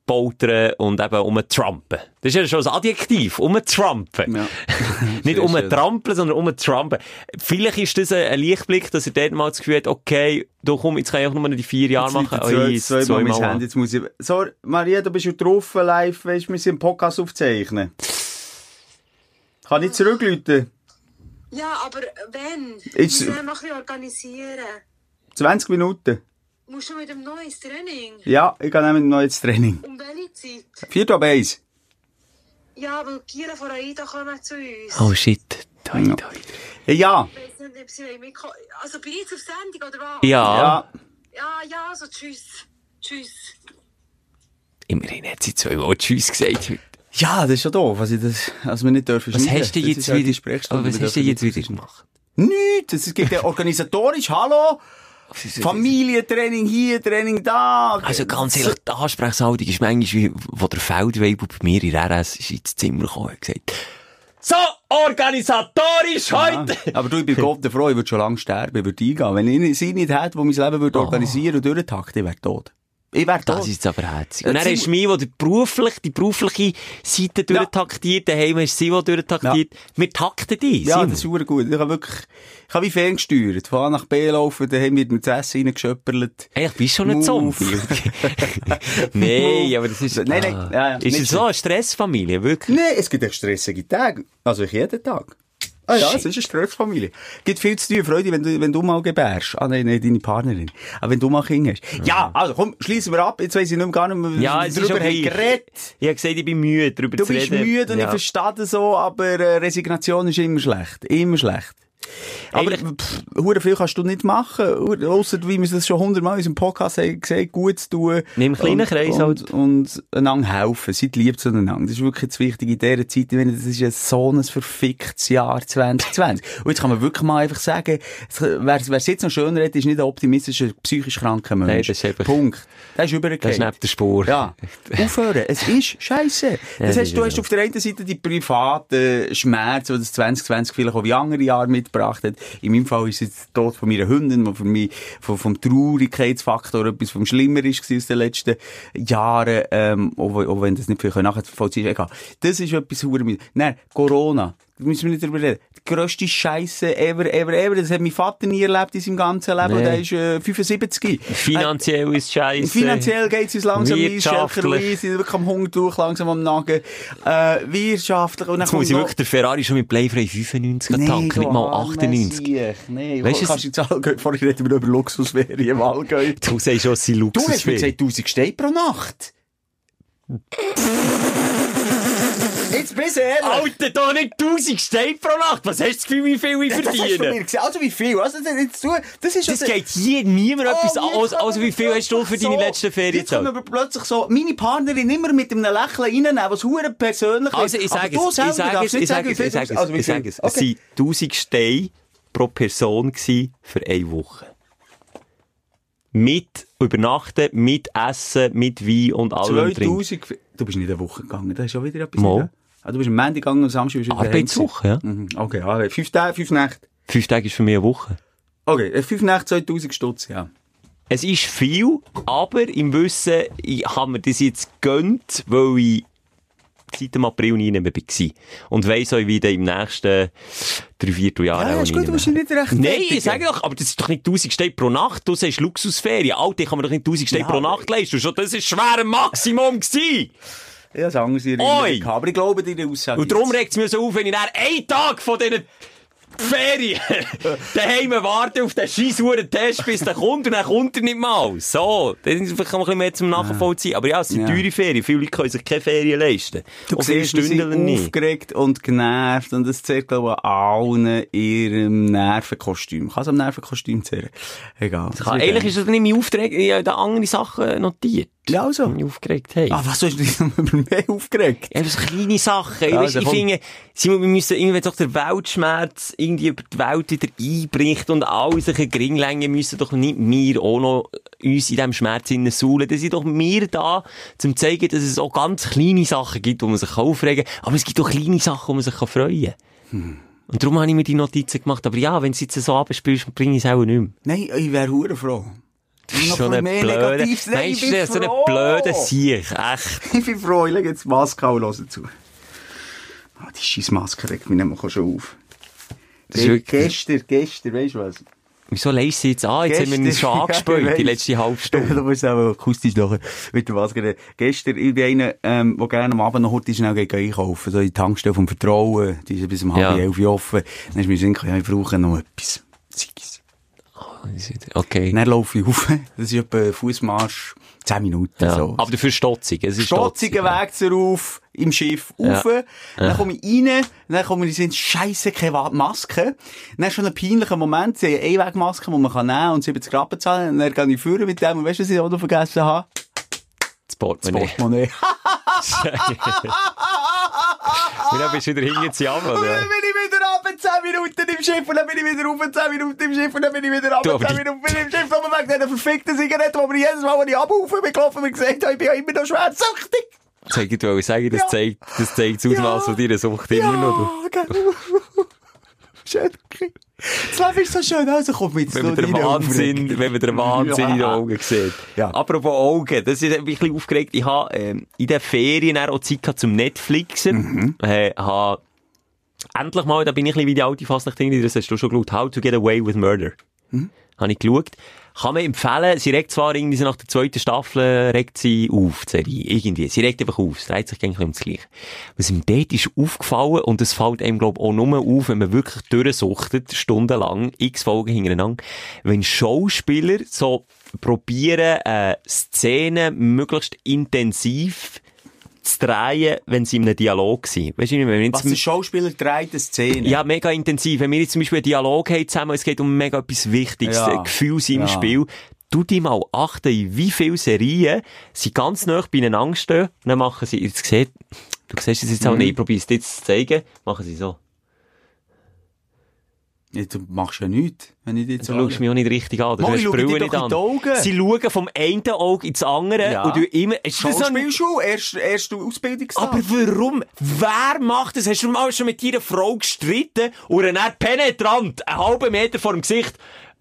[SPEAKER 4] poltern und eben um Trumpen. Das ist ja schon ein Adjektiv, um Trumpen. Ja. Nicht um Trampeln, sondern um Trumpen. Vielleicht ist das ein Lichtblick, dass er dort mal das Gefühl hat, okay, du komm, jetzt kann ich auch nur noch die vier Jahre machen.
[SPEAKER 5] Zwei, oh, zwei, zwei Mal Handy, jetzt muss ich... So, Maria, du bist schon drauf live, weißt, wir müssen einen Podcast aufzeichnen. Kann ich zurückrufen?
[SPEAKER 6] Ja, aber wenn? Ich muss noch ein organisieren.
[SPEAKER 5] 20 Minuten.
[SPEAKER 6] Musst du mit dem neues Training?
[SPEAKER 5] Ja, ich gehe mit dem neues Training.
[SPEAKER 6] Um welche Zeit?
[SPEAKER 5] Vier ab eins.
[SPEAKER 6] Ja, weil die Kinder von AIDA kommen zu uns.
[SPEAKER 4] Oh shit.
[SPEAKER 5] Toi, toi. Ja.
[SPEAKER 6] Ich weiß nicht, ob sie mitkommen. Also bin ich jetzt auf Sendung oder was?
[SPEAKER 4] Ja.
[SPEAKER 5] Ja,
[SPEAKER 6] ja, also tschüss. Tschüss.
[SPEAKER 4] Immerhin hat sie zweimal Tschüss gesagt.
[SPEAKER 5] Ja, das ist schon doof, was ich das, also wir nicht dürfen
[SPEAKER 4] Was hast du jetzt wieder, aber was hast du jetzt wieder gemacht?
[SPEAKER 5] Nichts, es gibt ja organisatorisch, hallo, Familientraining hier, Training da.
[SPEAKER 4] Also ganz ehrlich, die Ansprechhaltung ist manchmal wie, wo der Feldwebel bei mir in RS ist ins Zimmer gekommen und gesagt, so, organisatorisch ja, heute!
[SPEAKER 5] Aber du, ich bin Gott der Frau, ich würde schon lange sterben, ich würde eingehen. Wenn ich sie nicht hätte, die mein Leben würde oh. organisieren und durchtakten, ich wäre tot. Ich wäre
[SPEAKER 4] Das ist aber herzig. Und dann hast du mich, der beruflich, die berufliche Seite ja. durchtaktiert, daheim hast du sie, die durchtaktiert. Ja. Wir takten die.
[SPEAKER 5] Ja, das ist super gut. Ich habe wirklich, ich habe wie ferngesteuert. Von A nach B laufen, daheim wird mir das Essen reingeschöpperlet.
[SPEAKER 4] Ey, ich bist schon ein Zombie. nein, aber das ist,
[SPEAKER 5] nein, nein,
[SPEAKER 4] ah.
[SPEAKER 5] ja, ja,
[SPEAKER 4] Ist es so eine Stressfamilie, wirklich?
[SPEAKER 5] Nein, es gibt echt stressige Tage. Also ich jeden Tag. Ah ja, es ist eine Stressfamilie. Gibt viel zu tun, Freude, wenn du, wenn du mal gebärst. Ah nein, nein, deine Partnerin. Aber wenn du mal Kinder hast. Ja, also komm, schließen wir ab. Jetzt weiss ich nicht mehr gar nicht mehr,
[SPEAKER 4] ja, es darüber
[SPEAKER 5] haben geredet.
[SPEAKER 4] Ich habe gesagt, ich bin müde, darüber
[SPEAKER 5] du
[SPEAKER 4] zu reden.
[SPEAKER 5] Du bist müde und ja. ich verstehe das so, aber äh, Resignation ist immer schlecht. Immer schlecht. Aber hure viel kannst du nicht machen, außer wie wir es schon hundertmal in unserem Podcast haben gesehen, gut zu tun.
[SPEAKER 4] Nimm kleinen Kreis
[SPEAKER 5] und,
[SPEAKER 4] halt.
[SPEAKER 5] Und, und einander helfen. Seid lieb zueinander. Das ist wirklich das Wichtige in dieser Zeit. Wenn das ist ja so ein verficktes Jahr 2020. Und jetzt kann man wirklich mal einfach sagen, wer, es jetzt noch schöner hat, ist nicht ein optimistischer, psychisch kranker Mensch.
[SPEAKER 4] Nein, das ist einfach...
[SPEAKER 5] Punkt. Das ist übergekehrt.
[SPEAKER 4] Das ist neben der Spur.
[SPEAKER 5] Ja. Aufhören. Es ist scheiße. Das ja, heißt, du hast auf der einen Seite die privaten Schmerzen, die das 2020 vielleicht auch wie andere Jahre mitgebracht hat. In meinem Fall ist es der Tod von meiner Hündin, der für mich vom, vom Traurigkeitsfaktor etwas vom Schlimmer ist aus den letzten Jahren, ähm, auch, auch wenn das nicht viel nachvollziehen kann. Egal. Das ist etwas, Nein, Corona müssen wir nicht darüber reden. Die grösste Scheiße ever, ever, ever. Das hat mein Vater nie erlebt in seinem ganzen Leben. Nee. Der ist äh, 75.
[SPEAKER 4] Finanziell äh, ist Scheiße.
[SPEAKER 5] Finanziell geht es uns langsam ein. Schelker Luis, wirklich am Hunger durch, langsam am Nagen. Äh, wirtschaftlich. Und
[SPEAKER 4] Jetzt muss ich wirklich der Ferrari schon mit Playfrei 95 nee, tanken, nicht mal 98.
[SPEAKER 5] Nein, weißt du, kannst du Zahl, vorhin reden wir über Luxusferien im Allgäu.
[SPEAKER 4] Du sagst schon, es sind Luxusferien.
[SPEAKER 5] Du hast mir gesagt, 1000 Steine pro Nacht. Jetzt bist du ehrlich.
[SPEAKER 4] Alter, da nicht 1000 Steine pro Nacht. Was hast du das Gefühl, wie viel ich verdiene? Das.
[SPEAKER 5] Also wie viel? Also, das, das, ist
[SPEAKER 4] das geht hier niemand oh, etwas an. Also, also wie viel hast du für deine so, letzten Ferien
[SPEAKER 5] gezahlt? Jetzt kommen wir plötzlich so, meine Partnerin immer mit einem Lächeln reinnehmen, was hure persönlich.
[SPEAKER 4] Also ich sage es, ich sage es, ich sage es, ich sage es, ich sage es. Es waren 1000 Steine pro Person für eine Woche. Mit Übernachten, mit Essen, mit Wein und allem
[SPEAKER 5] 2000, du bist nicht eine Woche gegangen, das ist schon wieder etwas. Mal. Ah, du bist am Montag gegangen und Samstag bist du
[SPEAKER 4] Arbeitswoche, ja.
[SPEAKER 5] Mhm. Okay, okay. Fünf Tage, fünf Nächte.
[SPEAKER 4] Fünf Tage ist für mich eine Woche.
[SPEAKER 5] Okay, äh, fünf Nächte, 2000 Stutz, ja.
[SPEAKER 4] Es ist viel, aber im Wissen, ich habe mir das jetzt gönnt, weil ich seit dem April nie mehr war. Und weiss euch, wie im nächsten drei, vier Jahre
[SPEAKER 5] ja, ist gut, du musst nicht recht
[SPEAKER 4] Nein, ich sage doch, aber das ist doch nicht 1000 Steine pro Nacht. Du sagst Luxusferien. Alter, kann man doch nicht 1000 Steine ja, pro Nacht leisten. Schon, das ist schwer Maximum gewesen.
[SPEAKER 5] Ja, das andere in Aber ich glaube deine Aussage.
[SPEAKER 4] Und darum regt es mir so auf, wenn ich nach einen Tag von diesen Ferien daheim warten auf den scheissuren Test, bis der kommt und dann kommt er nicht mal. So, dann kann man ein bisschen mehr zum Nachvollziehen. Aber ja, es sind ja. teure Ferien. Viele Leute können sich keine Ferien leisten.
[SPEAKER 5] Du Auch siehst, sie sind aufgeregt und genervt und das zählt, glaube ich, allen ihrem Nervenkostüm. Kann es am Nervenkostüm zählen? Egal.
[SPEAKER 4] Kann, eigentlich ist das nicht mein Auftrag. Ich habe da andere Sachen notiert.
[SPEAKER 5] Ja, also.
[SPEAKER 4] Mich aufgeregt haben.
[SPEAKER 5] Ah, was hast du dich noch über mehr aufgeregt?
[SPEAKER 4] Ja, das kleine Sachen. Ich, ja, weiss, ich finde, Simon, wir müssen irgendwie doch der Weltschmerz irgendwie über die Welt wieder einbricht und alle solche Geringlängen müssen doch nicht wir auch noch uns in diesem Schmerz suhlen. Das sind doch wir da, zum zu zeigen, dass es auch ganz kleine Sachen gibt, wo man sich aufregen kann. Aber es gibt auch kleine Sachen, wo man sich freuen kann. Hm. Und darum habe ich mir die Notizen gemacht. Aber ja, wenn du es jetzt so abspielst, bringe ich es auch nicht mehr.
[SPEAKER 5] Nein, ich wäre froh.
[SPEAKER 4] Bist so ein blöder, nein, ich bin so ein blöder Sieg, echt.
[SPEAKER 5] Ich bin froh, ich lege jetzt die Maske auch zu. Ah, die scheiß Maske regt mich nämlich schon auf. Das ist gestern, gestern, weißt du was?
[SPEAKER 4] Wieso leist sie jetzt an? Jetzt gestern, haben wir uns schon angespielt, ja, die letzte halbe Stunde.
[SPEAKER 5] du musst auch akustisch lachen. Mit der Maske. Gestern, ich bin einer, ähm, der gerne am Abend noch heute schnell einkaufen So in die Tankstelle vom Vertrauen. Die ist bis um halb elf offen. Dann ist mir Sinn, ja, ich brauche noch etwas. Ziggis.
[SPEAKER 4] Okay.
[SPEAKER 5] Dann laufe ich auf. Das ist etwa Fußmarsch 10 Minuten. Ja. So.
[SPEAKER 4] Aber dafür stotzig. Es ist
[SPEAKER 5] Stotziger Weg zurauf, im Schiff rauf. Ja. Dann komme ich rein, dann komme ich, sind scheisse keine Maske. Dann schon ein peinlicher Moment, sie haben eine Einwegmaske, die man kann nehmen und 70 Grad bezahlen. Und dann gehe ich führen mit dem. Und weißt du, was ich auch noch vergessen habe?
[SPEAKER 4] Das Portemonnaie. Das Portemonnaie. Bist du wieder hinten zu
[SPEAKER 5] 10 Minuten im Schiff und dann bin ich wieder auf 10 Minuten im Schiff und dann bin ich wieder ab 10 Minuten im Schiff. Man wegen dieser verfickten Zigarette, die mir jedes Mal, wenn ich abhaufen bin gelaufen bin, gesagt habe, ich bin ja immer noch schwersüchtig.
[SPEAKER 4] Zeig ich sagen, das ja. zeigt, das zeigt das Ausmaß von deiner Sucht immer noch.
[SPEAKER 5] Ja, genau. Schön. Das Leben ist so schön, also komm mit
[SPEAKER 4] Wenn man den Wahnsinn, wenn man den Wahnsinn ja. in den Augen sieht. Ja. Apropos Augen, das ist ein bisschen aufgeregt. Ich habe, ähm, in den Ferien auch Zeit gehabt zum Netflixen. Mhm. Äh, habe endlich mal, da bin ich ein bisschen wie die alte Fastnacht, das hast du schon geschaut, How to get away with murder. Mhm. Habe ich geschaut. Kann man empfehlen, sie regt zwar irgendwie nach der zweiten Staffel, regt sie auf, die Serie. Irgendwie. Sie regt einfach auf. Es dreht sich eigentlich um das Gleiche. Was ihm dort ist aufgefallen, und es fällt einem, glaub auch nur auf, wenn man wirklich durchsuchtet, stundenlang, x Folgen hintereinander, wenn Schauspieler so probieren, äh, Szenen möglichst intensiv zu drehen, wenn sie in einem Dialog sind.
[SPEAKER 5] Weißt du, wenn Was der Schauspieler dreht eine Szene?
[SPEAKER 4] Ja, mega intensiv. Wenn wir jetzt zum Beispiel einen Dialog haben zusammen, es geht um mega etwas Wichtiges, ja. Gefühl im ja. Spiel, du dir mal achten, wie viele Serien sie ganz nah beieinander stehen, dann machen sie, jetzt seht, du siehst es jetzt auch mhm. nicht, ich probiere es dir zu zeigen, machen sie so.
[SPEAKER 5] Ja, du machst ja nichts, wenn ich dich
[SPEAKER 4] so Du schaust mich auch nicht richtig an. Du hast die Brille nicht an. Sie schauen vom einen Auge ins andere ja. und du immer...
[SPEAKER 5] Ist das Schauspielschule, erst, erst Ausbildungstag.
[SPEAKER 4] Aber warum? Wer macht das? Hast du mal schon mit deiner Frau gestritten und dann penetrant, einen halben Meter vor dem Gesicht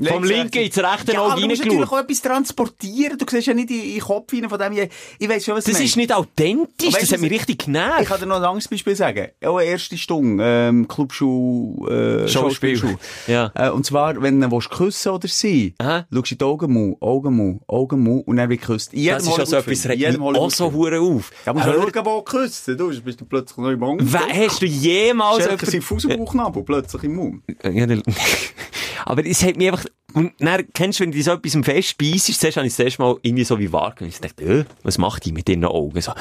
[SPEAKER 4] vom linken ins rechte ja, Auge reingeschaut. Du musst
[SPEAKER 5] natürlich auch etwas transportieren. Du siehst ja nicht in den Kopf rein von dem. Ich, weiss schon, was
[SPEAKER 4] Das ist nicht authentisch. Weißt, das hat mich richtig genervt.
[SPEAKER 5] Ich kann dir noch ein anderes Beispiel sagen. Auch eine erste Stunde, ähm, Clubschuh,
[SPEAKER 4] äh, Schauspielschuh.
[SPEAKER 5] Ja. Äh, und zwar, wenn du willst küssen oder sie, Aha. schaust du in die Augen, Augen, Augen, und dann wird geküsst.
[SPEAKER 4] Das ist also etwas, regt mich auch so hure auf.
[SPEAKER 5] Ja, musst du irgendwo küssen. Du bist du plötzlich noch im Mund.
[SPEAKER 4] Hast du jemals...
[SPEAKER 5] Schelke sind Fußbauchnabel plötzlich im Mund.
[SPEAKER 4] Aber es hat mich einfach, und dann, kennst du, wenn du so etwas fest speisst, zuerst habe ich das erste Mal irgendwie so wie wahrgenommen. Ich dachte, äh, was macht die mit ihren Augen? So,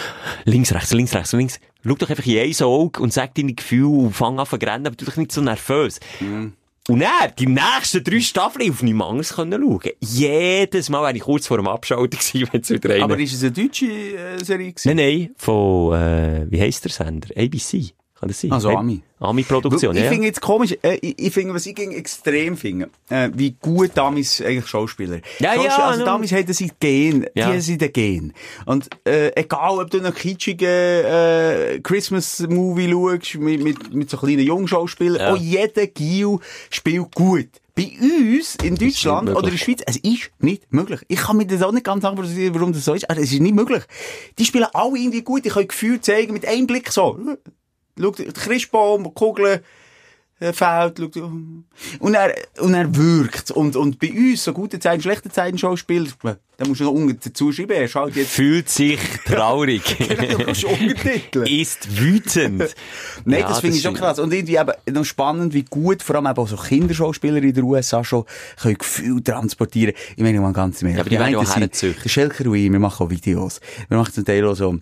[SPEAKER 4] links, rechts, links, rechts, links. Schau doch einfach in ein Auge und sag deine Gefühle und fang an zu rennen, aber du dich nicht so nervös. Mhm. Und dann, die nächsten drei Staffeln auf nichts anderes können schauen. Jedes Mal, wenn ich kurz vor dem Abschalten war, wenn es wieder rein.
[SPEAKER 5] Aber ist es eine deutsche äh, Serie gewesen?
[SPEAKER 4] Nein, nein, von, äh, wie heisst der Sender? ABC. Kann das sein?
[SPEAKER 5] Also Ami.
[SPEAKER 4] Ami-Produktion,
[SPEAKER 5] ja.
[SPEAKER 4] Ich
[SPEAKER 5] finde jetzt komisch, äh, ich, ich finde, was ich extrem finde, äh, wie gut Amis eigentlich Schauspieler.
[SPEAKER 4] Ja,
[SPEAKER 5] Schauspieler,
[SPEAKER 4] ja.
[SPEAKER 5] Also Amis haben sie Gen, ja. die haben den Gen. Und, äh, egal, ob du einen kitschigen, äh, Christmas-Movie schaust, mit, mit, mit so kleinen Jungschauspielern, ja. auch jeder Gil spielt gut. Bei uns, in Deutschland oder in der Schweiz, es ist nicht möglich. Ich kann mir das auch nicht ganz sagen, warum das so ist, aber es ist nicht möglich. Die spielen alle irgendwie gut, ich kann Gefühl zeigen, mit einem Blick so. Schau, Christbaum, Kugeln, äh, fällt, schaut, und er, und er wirkt. Und, und bei uns, so gute Zeiten, schlechte Zeiten Schauspieler, da musst du noch unten dazu schreiben, er schaut jetzt.
[SPEAKER 4] Fühlt sich traurig.
[SPEAKER 5] genau, du.
[SPEAKER 4] Ist wütend.
[SPEAKER 5] Nein, ja, das finde ich schon krass. Und irgendwie eben noch spannend, wie gut vor allem auch so Kinderschauspieler in den USA schon können Gefühl transportieren. Ich meine mal ganz mehr.
[SPEAKER 4] Ja, aber die werden auch
[SPEAKER 5] herzüchtig. Der Schelker wir machen auch Videos. Wir machen zum Teil auch so,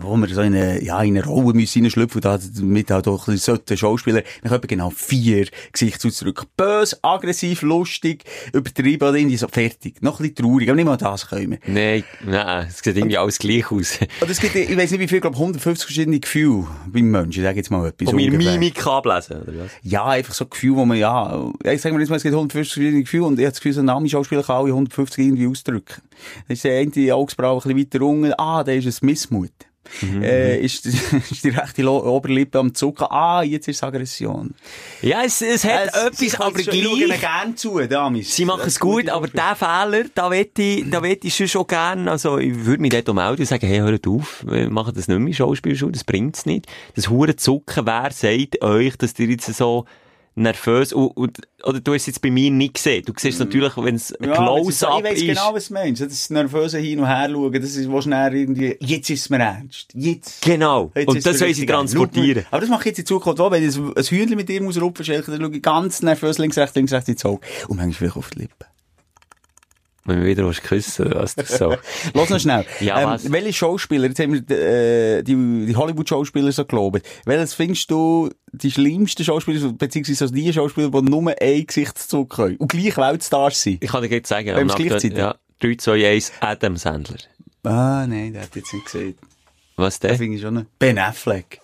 [SPEAKER 5] wo wir so in eine, ja, in eine Rolle müssen reinschlüpfen, da mit halt auch ein bisschen Schauspieler, dann haben genau vier Gesichtsausdrücke. Bös, aggressiv, lustig, übertrieben oder irgendwie so fertig. Noch ein bisschen traurig, aber nicht mal das können wir.
[SPEAKER 4] Nein, nein, es sieht irgendwie alles gleich aus.
[SPEAKER 5] Oder es gibt, ich weiss nicht wie viel, glaube 150 verschiedene Gefühle beim Menschen, ich sage jetzt mal etwas.
[SPEAKER 4] Und wir Mimik ablesen, oder was?
[SPEAKER 5] Ja, einfach so Gefühle, wo man, ja, ich sage mal jetzt mal, es gibt 150 verschiedene Gefühle und ich habe das Gefühl, so ein Name-Schauspieler kann alle 150 irgendwie ausdrücken. Das ist der eine Augsbraue ein bisschen weiter unten, ah, da ist es Missmut. Mhm. Äh, ist, ist die rechte Oberlippe am Zucken. Ah, jetzt ist es Aggression.
[SPEAKER 4] Ja, es, es hat äh, etwas, aber gleich. Ich
[SPEAKER 5] gerne zu, Damis.
[SPEAKER 4] Sie machen es gut, aber der Fehler, da wette ich, da wette ich schon gerne, also ich würde mich dort melden und sagen, hey, hört auf, wir machen das nicht mehr Schauspielschule, das bringt's nicht. Das hure Zucken, wer sagt euch, dass ihr jetzt so nervös. Und, und, oder du hast es jetzt bei mir nicht gesehen. Du siehst natürlich, wenn es ein ja, Close-up
[SPEAKER 5] ist. Ich weiss genau, was du meinst. Das nervöse Hin- und Her schauen, das ist, wo schnell irgendwie, jetzt ist es mir ernst. Jetzt.
[SPEAKER 4] Genau. Jetzt und das soll sie transportieren.
[SPEAKER 5] Aber das mache ich jetzt in Zukunft auch. Wenn ich ein Hühnchen mit dir muss rupfen, dann schaue ich ganz nervös links, rechts, links, rechts ins Auge. Und manchmal vielleicht auf die Lippen.
[SPEAKER 4] Wenn wir wieder was küssen, was das so.
[SPEAKER 5] Lass noch schnell.
[SPEAKER 4] Ja, ähm, was?
[SPEAKER 5] Welche Schauspieler, jetzt haben wir, äh, die, die Hollywood-Schauspieler so gelobt. Welches findest du die schlimmsten Schauspieler, beziehungsweise also die Schauspieler, die nur ein Gesichtszug können und gleich Weltstars sind?
[SPEAKER 4] Ich kann dir jetzt sagen,
[SPEAKER 5] Beim gleichzeitig?
[SPEAKER 4] Ja, 3, 2, 1, Adam Sandler.
[SPEAKER 5] Ah, nein, der hat jetzt nicht gesehen.
[SPEAKER 4] Was?
[SPEAKER 5] Das finde ich schon nicht. Ben Affleck.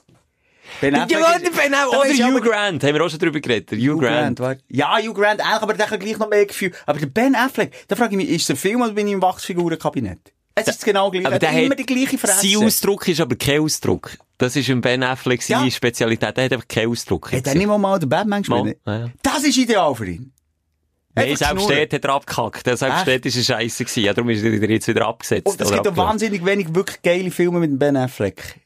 [SPEAKER 4] Ben Affleck. Ja, ist, ben Affleck. Oder Hugh Grant, haben wir auch schon drüber geredet. Hugh, Hugh Grant.
[SPEAKER 5] Grant ja, Hugh Grant auch, aber der hat gleich noch mehr Gefühl. Aber der Ben Affleck, da frage ich mich, ist der Film oder bin ich im Wachsfigurenkabinett? Es ist genau gleich.
[SPEAKER 4] Aber der
[SPEAKER 5] hat immer die gleiche Fresse.
[SPEAKER 4] Sein Ausdruck ist aber kein Ausdruck. Das ist ein Ben Affleck seine ja. Spezialität. Der hat einfach keinen Ausdruck.
[SPEAKER 5] Hat er nicht mal den Batman gespielt? Ja, ja. Das ist ideal für ihn.
[SPEAKER 4] Nein, selbst dort hat er abgekackt. Selbst dort es scheiße gewesen. Ja, darum ist er jetzt wieder abgesetzt.
[SPEAKER 5] Und es gibt auch wahnsinnig wenig wirklich geile Filme mit Ben Affleck.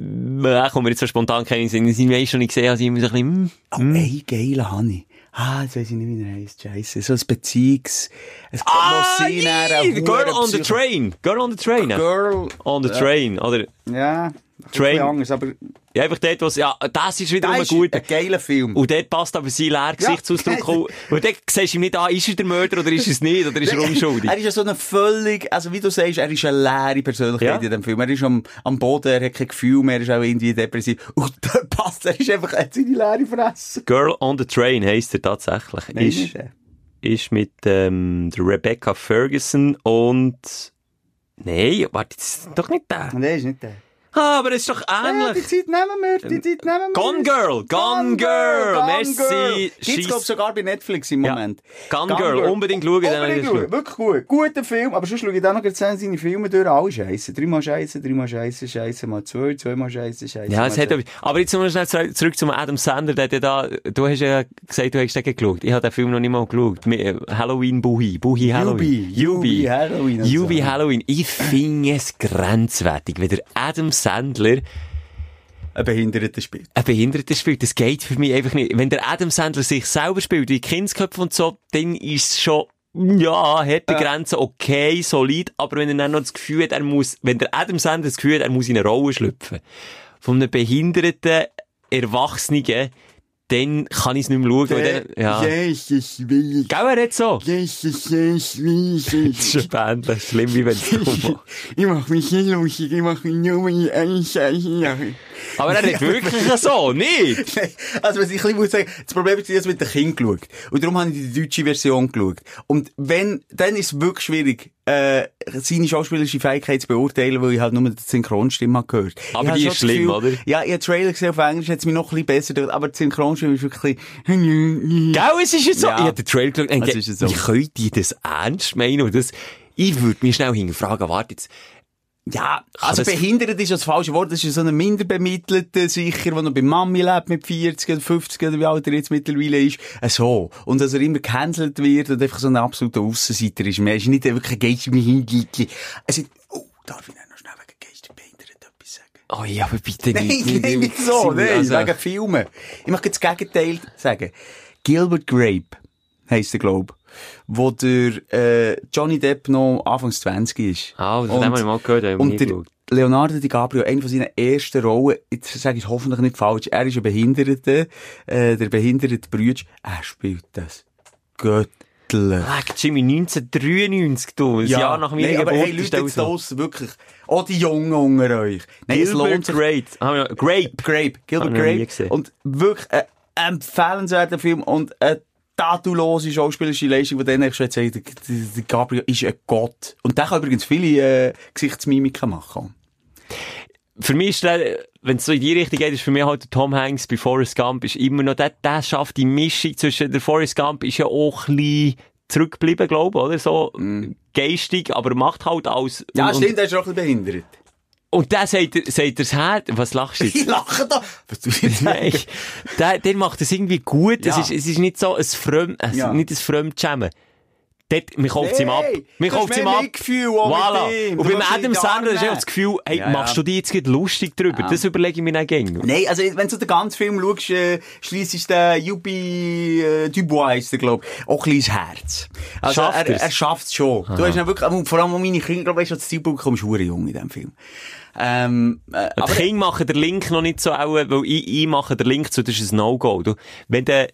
[SPEAKER 4] Ja, kommen wir jetzt so spontan keinen Sinn. Ich habe schon nicht gesehen, also ich immer so ein bisschen, mm,
[SPEAKER 5] Oh, mm. ey, geile Honey. Ah, jetzt weiss ich nicht, wie er heisst. Scheiße. So ein Beziehungs...
[SPEAKER 4] Es ah, nee. Girl on the Train. Girl on the Train.
[SPEAKER 5] Girl...
[SPEAKER 4] On the Train, oder?
[SPEAKER 5] Ja.
[SPEAKER 4] Train.
[SPEAKER 5] Anders, aber
[SPEAKER 4] ja, einfach dort, was, ja, das ist wieder das gut.
[SPEAKER 5] ein geiler Film.
[SPEAKER 4] Und dort passt aber sein leerer Gesichtsausdruck ja. Und dort siehst du ihm nicht an, ist er der Mörder oder ist er es nicht, oder ist er unschuldig?
[SPEAKER 5] er ist ja so eine völlig, also wie du sagst, er ist eine leere Persönlichkeit ja. in dem Film. Er ist am, am Boden, er hat kein Gefühl mehr, er ist auch irgendwie depressiv. Und dort passt, er ist einfach, er hat seine leere Fresse.
[SPEAKER 4] Girl on the Train heisst er tatsächlich.
[SPEAKER 5] Nein,
[SPEAKER 4] ist, ist mit, ähm, Rebecca Ferguson und, nein, warte, das ist doch nicht der.
[SPEAKER 5] Nein, ist nicht der.
[SPEAKER 4] Ah, aber es ist doch ähnlich.
[SPEAKER 5] Ja, die Zeit nehmen wir, die Zeit nehmen wir.
[SPEAKER 4] Gone Girl, Gone, Girl, Gone
[SPEAKER 5] Merci. Gibt's, glaub sogar bei Netflix im Moment.
[SPEAKER 4] Ja. Gone, Girl, Girl, unbedingt schauen.
[SPEAKER 5] Unbedingt schauen, wirklich gut. Guter Film, aber sonst schaue ich dann noch seine Filme durch, alle scheiße. Dreimal scheiße, dreimal scheiße, scheiße, mal zwei, zweimal scheiße, scheiße.
[SPEAKER 4] Ja, es hat, aber jetzt noch schnell zurück zum Adam Sandler, der da, du hast ja gesagt, du hast den geschaut. Ich habe den Film noch nicht mal geschaut. Äh, Halloween Buhi, Buhi Halloween.
[SPEAKER 5] Yubi. Halloween.
[SPEAKER 4] Yubi Halloween. Ich finde es grenzwertig, wenn der Adam Sandler
[SPEAKER 5] ein Behinderter spielt.
[SPEAKER 4] Ein Behinderter spielt. Das geht für mich einfach nicht. Wenn der Adam Sandler sich selber spielt, wie Kindsköpfe und so, dann ist es schon, ja, harte äh. Grenze, okay, solid, aber wenn er dann noch das Gefühl hat, er muss, wenn der Adam Sandler das Gefühl hat, er muss in eine Rolle schlüpfen, von einem behinderten Erwachsenen, dann kann ich es nicht mehr schauen.
[SPEAKER 5] Der, dann, ja. Jesus will.
[SPEAKER 4] Gell, er hat so?
[SPEAKER 5] Jesus, Jesus will.
[SPEAKER 4] Das ist schon peinlich. Schlimm, wie wenn es
[SPEAKER 5] dumm Ich mach mich nicht lustig, ich mach mich nur mit einem Scheiße.
[SPEAKER 4] Aber er hat wirklich so, nicht?
[SPEAKER 5] also, was ich ein muss sagen, das Problem ist, ich habe mit dem Kind geschaut. Und darum habe ich die deutsche Version geschaut. Und wenn, dann ist es wirklich schwierig, äh, seine schauspielerische Fähigkeit zu beurteilen, weil ich halt nur die Synchronstimme gehört.
[SPEAKER 4] Aber die ist schlimm,
[SPEAKER 5] Gefühl,
[SPEAKER 4] oder?
[SPEAKER 5] Ja, ich habe Trailer gesehen auf Englisch, hat es mich noch ein bisschen besser aber die Synchronstimme ist wirklich
[SPEAKER 4] Gell, es ist jetzt so. Ja. Ich habe den Trailer geschaut und
[SPEAKER 5] so.
[SPEAKER 4] wie könnt ihr das ernst meinen? Und das, ich würde mich schnell hinterfragen, warte jetzt,
[SPEAKER 5] Ja, also behindert ist das falsche Wort. Das ist so ein Minderbemittelter sicher, der noch bei Mami lebt mit 40 oder 50 oder wie alt er jetzt mittlerweile ist. Äh, so. Und dass er immer gecancelt wird und einfach so ein absoluter Aussenseiter ist. Man ist nicht wirklich ein geistbehinderter. Also, oh, darf ich noch schnell wegen geistbehindert etwas sagen?
[SPEAKER 4] Oh ja, aber bitte
[SPEAKER 5] nein,
[SPEAKER 4] nicht.
[SPEAKER 5] Nein, nicht so. Nein, also... wegen Filmen. Ich möchte das Gegenteil sagen. Gilbert Grape heisst der, glaube wo der äh, Johnny Depp noch Anfangs 20 ist.
[SPEAKER 4] Ah, das haben wir mal gehört.
[SPEAKER 5] Und der Leonardo DiCaprio, eine von seinen ersten Rollen, jetzt sage ich hoffentlich nicht falsch, er ist ein Behinderter, äh, der behinderte Brüder, er spielt das göttlich.
[SPEAKER 4] Leck, Jimmy, 1993, du, ein ja, Jahr nach meiner
[SPEAKER 5] nee,
[SPEAKER 4] Geburt.
[SPEAKER 5] Aber hey, Leute, jetzt los, wirklich, auch die Jungen unter euch.
[SPEAKER 4] Nein, Gilbert sich. Great. Grape.
[SPEAKER 5] Grape. Gilbert Grape. Und wirklich, ein empfehlenswerter Film und ein tatulose schauspielerische Leistung, die dann schon der, der Gabriel ist ein Gott. Und der kann übrigens viele äh, Gesichtsmimiken machen.
[SPEAKER 4] Für mich ist der, wenn es so in die Richtung geht, ist für mich halt der Tom Hanks bei Forrest Gump ist immer noch, der, der schafft die Mischung zwischen, der Forrest Gump ist ja auch ein bisschen zurückgeblieben, glaube ich, oder? So mm. geistig, aber macht halt alles.
[SPEAKER 5] Ja, stimmt, der ist auch ein bisschen behindert.
[SPEAKER 4] Und der sagt, sagt er's her, was lachst du jetzt?
[SPEAKER 5] Ich lache da! Was du jetzt
[SPEAKER 4] Nein, der, der macht das irgendwie gut. Ja. Es, ist, es ist nicht so ein Fremd, ja. nicht ein Fremdschämen. Dort, mir kauft nee, ihm ab. Mir kauft ihm ab.
[SPEAKER 5] Gefühl,
[SPEAKER 4] voilà. Und beim Adam Sandler ist das Gefühl, hey, ja, machst du dich jetzt lustig drüber? Das überlege ich mir nicht gerne.
[SPEAKER 5] Nein, also, wenn du den ganzen Film schaust, äh, schliessest der Yubi, äh, Dubois, ist der, glaub, auch ein kleines Herz. Also, schafft er, er schafft es schon. Aha. Du hast ja wirklich, vor allem meine Kinder, glaube ich, das Zielpublikum ist jung in diesem Film.
[SPEAKER 4] Ähm, äh, aber die Kinder machen den Link noch nicht so auch, weil ich, ich mache den Link zu, das ist ein No-Go. wenn du,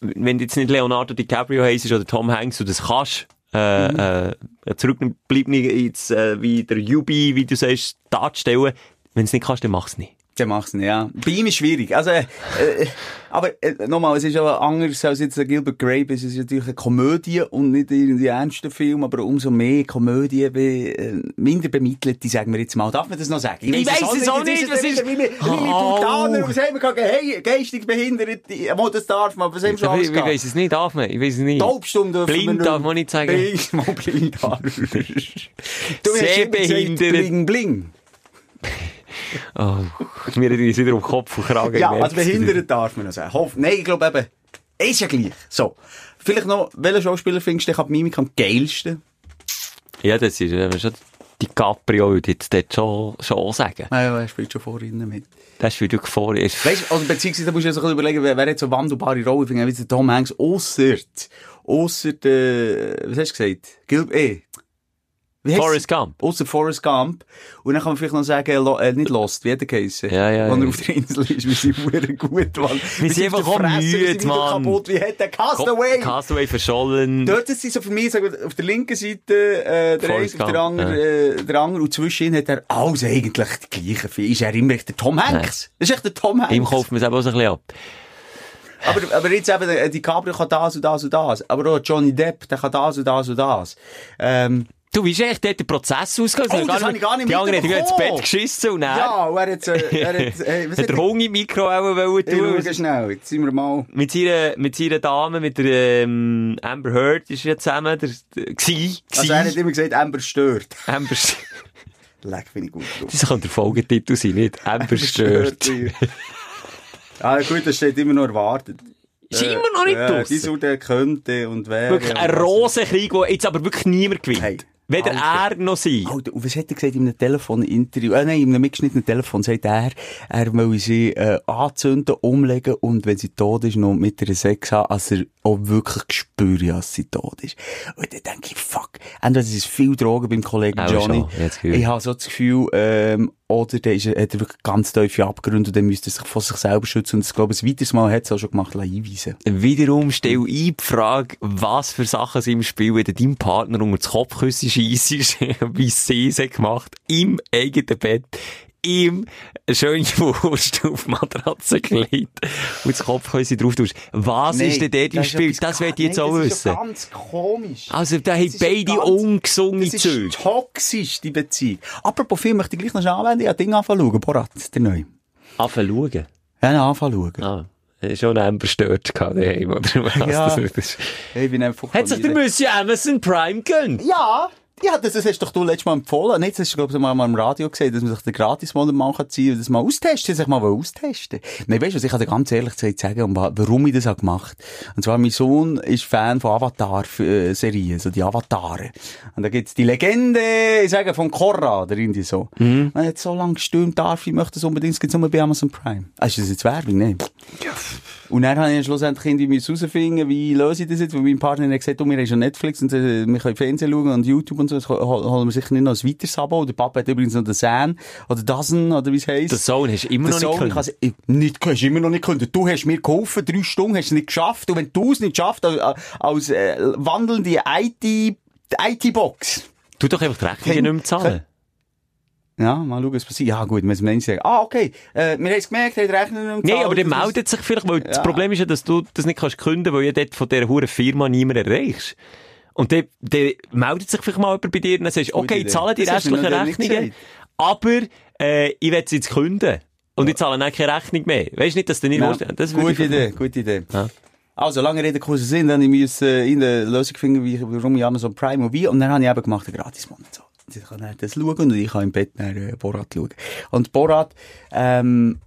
[SPEAKER 4] wenn du jetzt nicht Leonardo DiCaprio heisst oder Tom Hanks, du das kannst, äh, mhm. äh, zurückbleib nicht jetzt, äh, wie der Yubi, wie du sagst, darstellen. Wenn du es nicht kannst, dann mach's nicht.
[SPEAKER 5] Der macht's nicht, ja. Bei ihm ist schwierig. Also, äh, äh, aber äh, nochmal, es ist aber anders als jetzt der Gilbert Grape. Es ist natürlich eine Komödie und nicht irgendwie ernster Film, aber umso mehr Komödie, wie, äh, minder die sagen wir jetzt mal. Darf man das noch sagen?
[SPEAKER 4] Ich, ich weiss es auch nicht. Was ist...
[SPEAKER 5] Wie wir Putaner, was haben wir gesagt? Hey, geistig Behinderte, wo das darf man, was haben wir schon
[SPEAKER 4] alles Ich weiss es nicht, darf man? Ich weiss es nicht.
[SPEAKER 5] Taubstumm dürfen
[SPEAKER 4] Blind darf man nicht sagen.
[SPEAKER 5] Blind, mal blind.
[SPEAKER 4] du Sehr behindert.
[SPEAKER 5] Bling, bling.
[SPEAKER 4] Oh, wir reden uns wieder um Kopf und Kragen.
[SPEAKER 5] Ja, also behindert darf man noch sagen. Hoff, nein, ich glaube eben, ist ja gleich. So. Vielleicht noch, welchen Schauspieler findest du die Mimik am geilsten?
[SPEAKER 4] Ja, das ist äh, schon DiCaprio, würde ich jetzt schon, schon sagen.
[SPEAKER 5] Nein, ja, er spielt schon vorhin mit.
[SPEAKER 4] Das spielt wirklich vorhin.
[SPEAKER 5] Weißt du, also, beziehungsweise, da musst du dir so überlegen, wer, wer hat so wandelbare Rolle, finde ich, wie Tom Hanks, ausser, ausser, äh, was hast du gesagt? Gilb, eh,
[SPEAKER 4] Forrest Gump.
[SPEAKER 5] Außer Forrest Gump. Und dann kann man vielleicht noch sagen, äh, nicht Lost, wie hat der geheissen?
[SPEAKER 4] Ja, ja.
[SPEAKER 5] Wenn er auf der Insel ist, wir sind verdammt gut, Mann.
[SPEAKER 4] Wir sind einfach auch müde, Mann.
[SPEAKER 5] Kaputt. Wie hat der Castaway?
[SPEAKER 4] Castaway verschollen.
[SPEAKER 5] Dort ist sie so für mich, sagen auf der linken Seite, äh, der Reis, auf der anderen, ja. äh, der andere, und zwischen hat er alles eigentlich die gleichen Film. Ist er immer der Tom Hanks? Das ist echt der Tom Hanks.
[SPEAKER 4] Ihm kauft man es aber auch so ein bisschen ab.
[SPEAKER 5] Aber, aber jetzt eben, äh, die Cabrio kann das und das und das. Aber auch Johnny Depp, der kann das und das und das. Ähm,
[SPEAKER 4] Du, wie ist echt dort der Prozess ausgegangen?
[SPEAKER 5] Oh, das habe ich gar nicht
[SPEAKER 4] Die anderen haben ins Bett geschissen und dann...
[SPEAKER 5] Ja, und er hat... Er hat,
[SPEAKER 4] hey, was hat der Hunger im Mikro auch wollen
[SPEAKER 5] tun. Ich schnell, jetzt sind wir mal...
[SPEAKER 4] Mit seiner, mit seiner Dame, mit der ähm, Amber Heard, ist er zusammen, der, der, gsi,
[SPEAKER 5] Also er hat immer gesagt, Amber stört.
[SPEAKER 4] Amber stört.
[SPEAKER 5] Leck, finde ich gut.
[SPEAKER 4] Das kann der Folgetitel sein, nicht? Amber stört.
[SPEAKER 5] ah, gut, das steht immer noch erwartet.
[SPEAKER 4] Ist äh, immer noch nicht äh,
[SPEAKER 5] Die so der könnte und wäre.
[SPEAKER 4] Wirklich ein Rosenkrieg, wo jetzt aber wirklich niemand gewinnt. Hey. Weder Alter. er noch sie.
[SPEAKER 5] Alter, und was hat er gesagt in einem Telefoninterview? Äh, nein, in einem mitgeschnittenen Telefon sagt er, er will sie äh, anzünden, umlegen und wenn sie tot ist, noch mit ihr Sex haben, als er auch wirklich spürt, dass sie tot ist. Und dann denke ich, fuck, entweder ist es viel Drogen beim Kollegen auch Johnny. Ich habe so das Gefühl, ähm, oder der ist, hat er wirklich ganz tiefe Abgründe und dann müsste er sich von sich selber schützen. Und ich glaube, ein weiteres Mal hat es auch schon gemacht, einweisen.
[SPEAKER 4] Wiederum stelle ich die Frage, was für Sachen sie im Spiel, wenn dein Partner unter das Kopfküsse scheissest, wie sie es gemacht im eigenen Bett ihm eine schöne Wurst auf die Matratze gelegt und das Kopfhäuschen drauf tust. Was nee, ist denn dort im Spiel? Das wird ich jetzt auch wissen. Das ist
[SPEAKER 5] ganz komisch.
[SPEAKER 4] Also, da haben beide ungesungene Züge.
[SPEAKER 5] Das ist toxisch, die Beziehung. Apropos Film, möchte ich gleich noch schnell anwenden. Ich habe Dinge anfangen Borat, der neu.
[SPEAKER 4] Anfangen schauen?
[SPEAKER 5] Ja, anfangen schauen.
[SPEAKER 4] Ah. Schon einen bestört daheim, oder was?
[SPEAKER 5] Ja. Das ist. Hey,
[SPEAKER 4] Hat sich der Monsieur Amazon Prime gönnt?
[SPEAKER 5] Ja. Ja, das, das hast doch du letztes Mal empfohlen. Das hast du, glaube ich, mal im Radio gesehen, dass man sich den Gratis-Modell mal ziehen kann, das mal austesten, sich mal austesten. Nein, weißt du, ich kann dir ganz ehrlich sagen, warum ich das habe gemacht. Und zwar, mein Sohn ist Fan von Avatar-Serien, so die Avatare. Und da gibt's die Legende, ich sage, von Korra, oder irgendwie so. Mhm. Man hat so lange gestürmt, darf ich möchte das unbedingt, es gibt nur bei Amazon Prime. Ah, ist das jetzt Werbung? Nein. Ja. Und dann habe ich schlussendlich irgendwie herausfinden, wie löse ich das jetzt, weil mein Partner hat gesagt, du, wir haben schon Netflix und äh, wir können Fernsehen schauen und YouTube und so, das holen wir sicher nicht noch ein weiteres Abo. Der Papa hat übrigens noch den Zahn oder Dozen oder wie es heisst.
[SPEAKER 4] Der Sohn hast du immer noch nicht
[SPEAKER 5] können. Ich, nicht, hast immer noch nicht können. Du hast mir geholfen, drei Stunden hast du es nicht geschafft und wenn du es nicht schaffst, als, als äh, wandelnde IT-Box.
[SPEAKER 4] Tu doch einfach die Rechnungen nicht mehr zahlen.
[SPEAKER 5] Ja, mal schauen, was passiert. Ja, gut, wenn Menschen sagen, ah, okay, äh, wir haben es gemerkt, haben Rechner
[SPEAKER 4] nicht Nein, aber der meldet sich vielleicht, weil ja. das Problem ist ja, dass du das nicht kannst künden, weil ja dort von dieser hohen Firma niemand erreichst. Und dann, dann meldet sich vielleicht mal jemand bei dir und dann sagst, okay, ich zahle die restlichen Rechnungen, aber, äh, ich will sie jetzt künden. Und ja. ich zahle dann keine Rechnung mehr. Weißt du nicht, dass du nicht ja.
[SPEAKER 5] das Gute Idee, gute Idee. Ja. Also, lange Rede, kurzer Sinn, dann ich äh, in der Lösung finden, wie, warum ich Amazon Prime und wie, und dann habe ich eben gemacht, einen Gratis-Monat. So. Sie kann das schauen und ich kann im Bett nach äh, Borat schauen. Und Borat, ähm,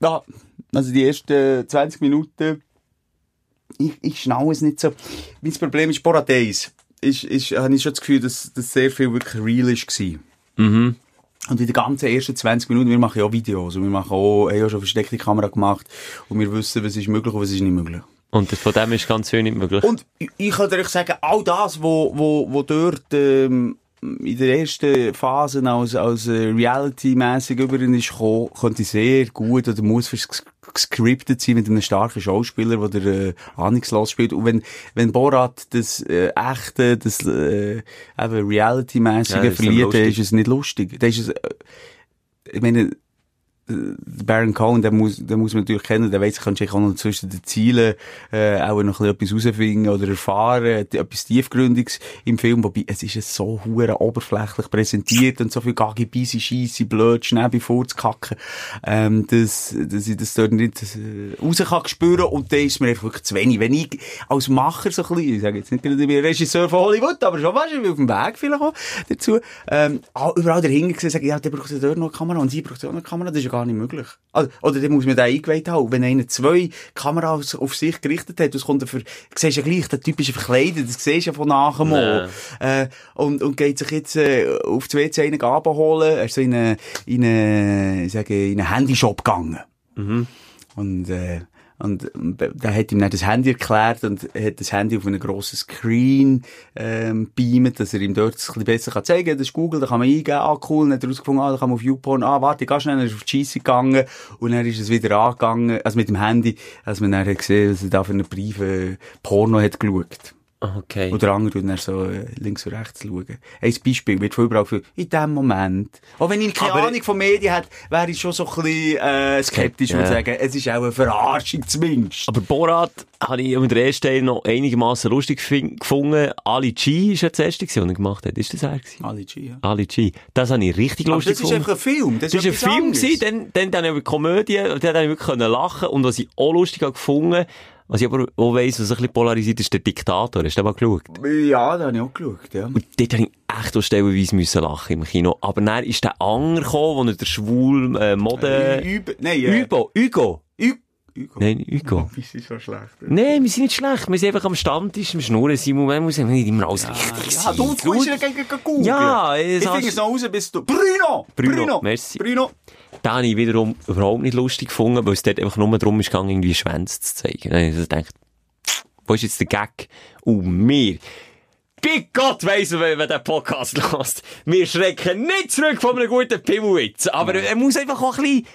[SPEAKER 5] ja, also die ersten 20 Minuten, ich, ich schnaue es nicht so. Mein Problem ist Borat 1. Ist, ist, habe ich schon das Gefühl, dass, dass sehr viel wirklich real war. Mhm. Und in den ganzen ersten 20 Minuten, wir machen ja auch Videos und wir machen auch, haben ja schon versteckte Kamera gemacht und wir wissen, was ist möglich und was ist nicht möglich.
[SPEAKER 4] Und von dem ist ganz viel nicht möglich.
[SPEAKER 5] Und ich, ich kann euch sagen, all das, wo, wo, wo dort, ähm, in der ersten Phase als, als äh, Reality-mässig über ihn ist gekommen, könnte sehr gut oder muss gescriptet sein mit einem starken Schauspieler, der äh, ahnungslos spielt. Und wenn, wenn Borat das äh, echte, das äh, eben Reality-mässige ja, verliert, dann ist es nicht lustig. Dann ist es, äh, ich meine, Baron Cohen, den muss, den muss man natürlich kennen, der weiß, kannst du auch noch zwischen den Zielen, äh, auch noch etwas herausfinden oder erfahren, etwas Tiefgründiges im Film, wobei es ist so hure oberflächlich präsentiert und so viel Gagi, Bisi, Scheisse, blöd, schnell bevor zu kacken, ähm, dass, dass ich das dort nicht äh, raus kann spüren und dann ist mir einfach wirklich zu wenig. Wenn ich als Macher so ein bisschen, ich sage jetzt nicht gerade, ich bin Regisseur von Hollywood, aber schon, weißt du, auf dem Weg vielleicht auch dazu, ähm, überall dahinter gesehen, sagen, ja, der braucht ja dort noch eine Kamera und sie braucht auch noch eine Kamera, das ist ja gar nicht möglich. Oder dann muss man da eingeweiht haben. Wenn einer zwei Kameras auf sich gerichtet hat, das kommt dafür, siehst ja gleich, der Typ ist verkleidet, das siehst ja von nachher mal. Nee. Äh, und, und geht sich jetzt, äh, auf die WC einen abholen, er ist so in eine, in eine, ich sage, in einen Handyshop gegangen. Mhm. Und, äh, und da hat ihm dann das Handy erklärt und hat das Handy auf einen grossen Screen ähm, beamt, dass er ihm dort ein bisschen besser kann zeigen kann. Das ist Google, da kann man eingeben, ah cool, und dann hat er rausgefunden, ah, da kann man auf YouPorn, ah warte, gehe schnell, dann ist auf die Scheisse gegangen und dann ist es wieder angegangen, also mit dem Handy, als man dann hat gesehen, dass er da für einen Brief äh, Porno hat geschaut.
[SPEAKER 4] Okay.
[SPEAKER 5] Oder andere dann so äh, links und rechts schauen. Ein Beispiel wird von überall für in dem Moment. Auch wenn ich keine Aber Ahnung von Medien hat, wäre ich schon so ein bisschen äh, skeptisch und sagen, es ist auch eine Verarschung zumindest.
[SPEAKER 4] Aber Borat habe ich in der ersten Teil noch einigermaßen lustig gefunden. Ali G war ja das erste, was er gemacht hat. Ist das er?
[SPEAKER 5] Ali G, ja.
[SPEAKER 4] Ali G. Das habe ich richtig Aber lustig
[SPEAKER 5] gefunden. das ist einfach ein Film.
[SPEAKER 4] Das, das ist ein Film gewesen, dann, dann, dann habe ich eine Komödie, dann habe ich wirklich lachen und was ich auch lustig gefunden was ich aber auch weiss, was ein bisschen polarisiert ist, der Diktator. Hast du den mal geschaut?
[SPEAKER 5] Ja, den habe ich auch geschaut, ja.
[SPEAKER 4] Und dort habe ich echt auch stellenweise müssen lachen im Kino. Aber dann ist der Anger gekommen, wo er der schwul, äh, Mode...
[SPEAKER 5] Äh, Üb Nein, äh,
[SPEAKER 4] Übo, Hugo.
[SPEAKER 5] Hugo.
[SPEAKER 4] Nein, Hugo.
[SPEAKER 5] Wir sind so schlecht.
[SPEAKER 4] Nein, wir sind nicht schlecht. Wir sind einfach am Stammtisch, am Schnurren. Simon, man muss nicht immer alles ja, richtig
[SPEAKER 5] ja, du, du musst ja gegen Google.
[SPEAKER 4] Ja,
[SPEAKER 5] ich finde es noch raus, bis du... Bruno!
[SPEAKER 4] Bruno, Bruno! Merci.
[SPEAKER 5] Bruno!
[SPEAKER 4] Den habe ich wiederum überhaupt nicht lustig gefunden, weil es dort einfach nur darum ist gegangen, irgendwie Schwänze zu zeigen. Ich habe gedacht, wo ist jetzt der Gag? Und mir, bei Gott weiss, wenn man den Podcast lässt. Wir schrecken nicht zurück von einem guten Pimmelwitz. Aber er muss einfach auch ein bisschen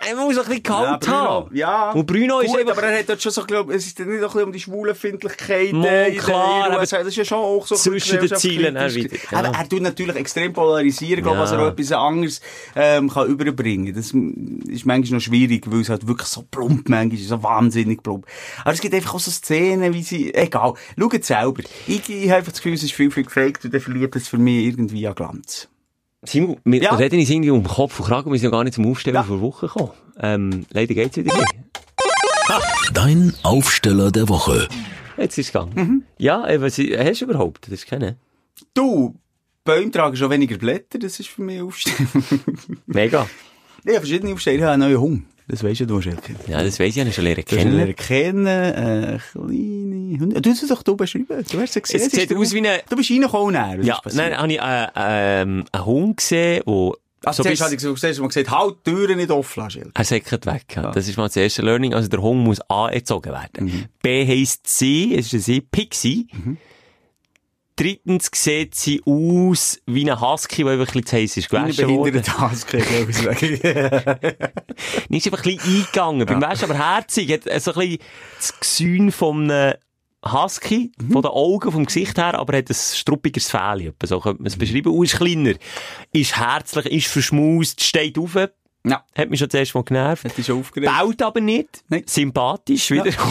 [SPEAKER 4] er muss ein bisschen kalt
[SPEAKER 5] ja, haben. Ja.
[SPEAKER 4] Und Bruno
[SPEAKER 5] Gut,
[SPEAKER 4] ist einfach...
[SPEAKER 5] aber er hat dort schon so, glaub, es ist nicht ein bisschen um die Schwulenfindlichkeit
[SPEAKER 4] Mal, klar,
[SPEAKER 5] aber das ist ja schon auch so
[SPEAKER 4] zwischen den Zielen wieder.
[SPEAKER 5] Ja. Aber er tut natürlich extrem polarisieren, glaub, ja. was er auch etwas anderes ähm, kann überbringen. Das ist manchmal noch schwierig, weil es halt wirklich so plump manchmal ist, so wahnsinnig plump. Aber es gibt einfach auch so Szenen, wie sie, egal, schaut selber. Ich, ich habe einfach das Gefühl, es ist viel, viel gefaked und dann verliert es für mich irgendwie an Glanz.
[SPEAKER 4] Simon, wir ja. reden uns irgendwie um Kopf und Kragen, wir sind ja gar nicht zum Aufstellen ja. vor Woche gekommen. Ähm, leider geht's wieder nicht.
[SPEAKER 3] Dein Aufsteller der Woche.
[SPEAKER 4] Jetzt ist es gegangen. Mhm. Ja, äh, was hast du überhaupt? Das kennen?
[SPEAKER 5] Du, Bäume tragen schon weniger Blätter, das ist für mich Aufstehen.
[SPEAKER 4] Mega.
[SPEAKER 5] Ja, verschiedene Aufsteher haben einen neuen Hunger. Das weisst ja du, Schelke.
[SPEAKER 4] Ja, das weiss ich ja schon lernen
[SPEAKER 5] kennen. Du lernen kennen, äh, kleine Hunde. Du hast es doch du beschrieben. Du hast es gesehen.
[SPEAKER 4] Es sieht aus wie eine...
[SPEAKER 5] Du bist reingekommen,
[SPEAKER 4] Ja, nein, habe ich, äh, ähm, einen Hund gesehen, der
[SPEAKER 5] also so zuerst ich so gesagt, man gesagt, halt die Türen nicht offen lassen.
[SPEAKER 4] Er säckert weg. Ja. Das ist mal das erste Learning. Also der Hund muss A erzogen werden. Mhm. B heisst sie, es ist ein Sie, Pixie. Mhm. Drittens sieht sie aus wie ein Husky, der einfach ein bisschen zu heiß ist
[SPEAKER 5] gewaschen worden. Ein Husky, glaube ich.
[SPEAKER 4] Ist einfach ein bisschen eingegangen. Ja. Beim Waschen aber herzig. Hat so ein bisschen das Gesün von einem Husky, mhm. von den Augen, vom Gesicht her, aber hat ein struppiges Fell. So könnte man es beschreiben. Und ist kleiner. Ist herzlich, ist verschmust, steht auf. Ja. Hat mich schon zuerst mal genervt.
[SPEAKER 5] Hat dich schon aufgeregt.
[SPEAKER 4] Baut aber nicht. Nein. Sympathisch, wiederum.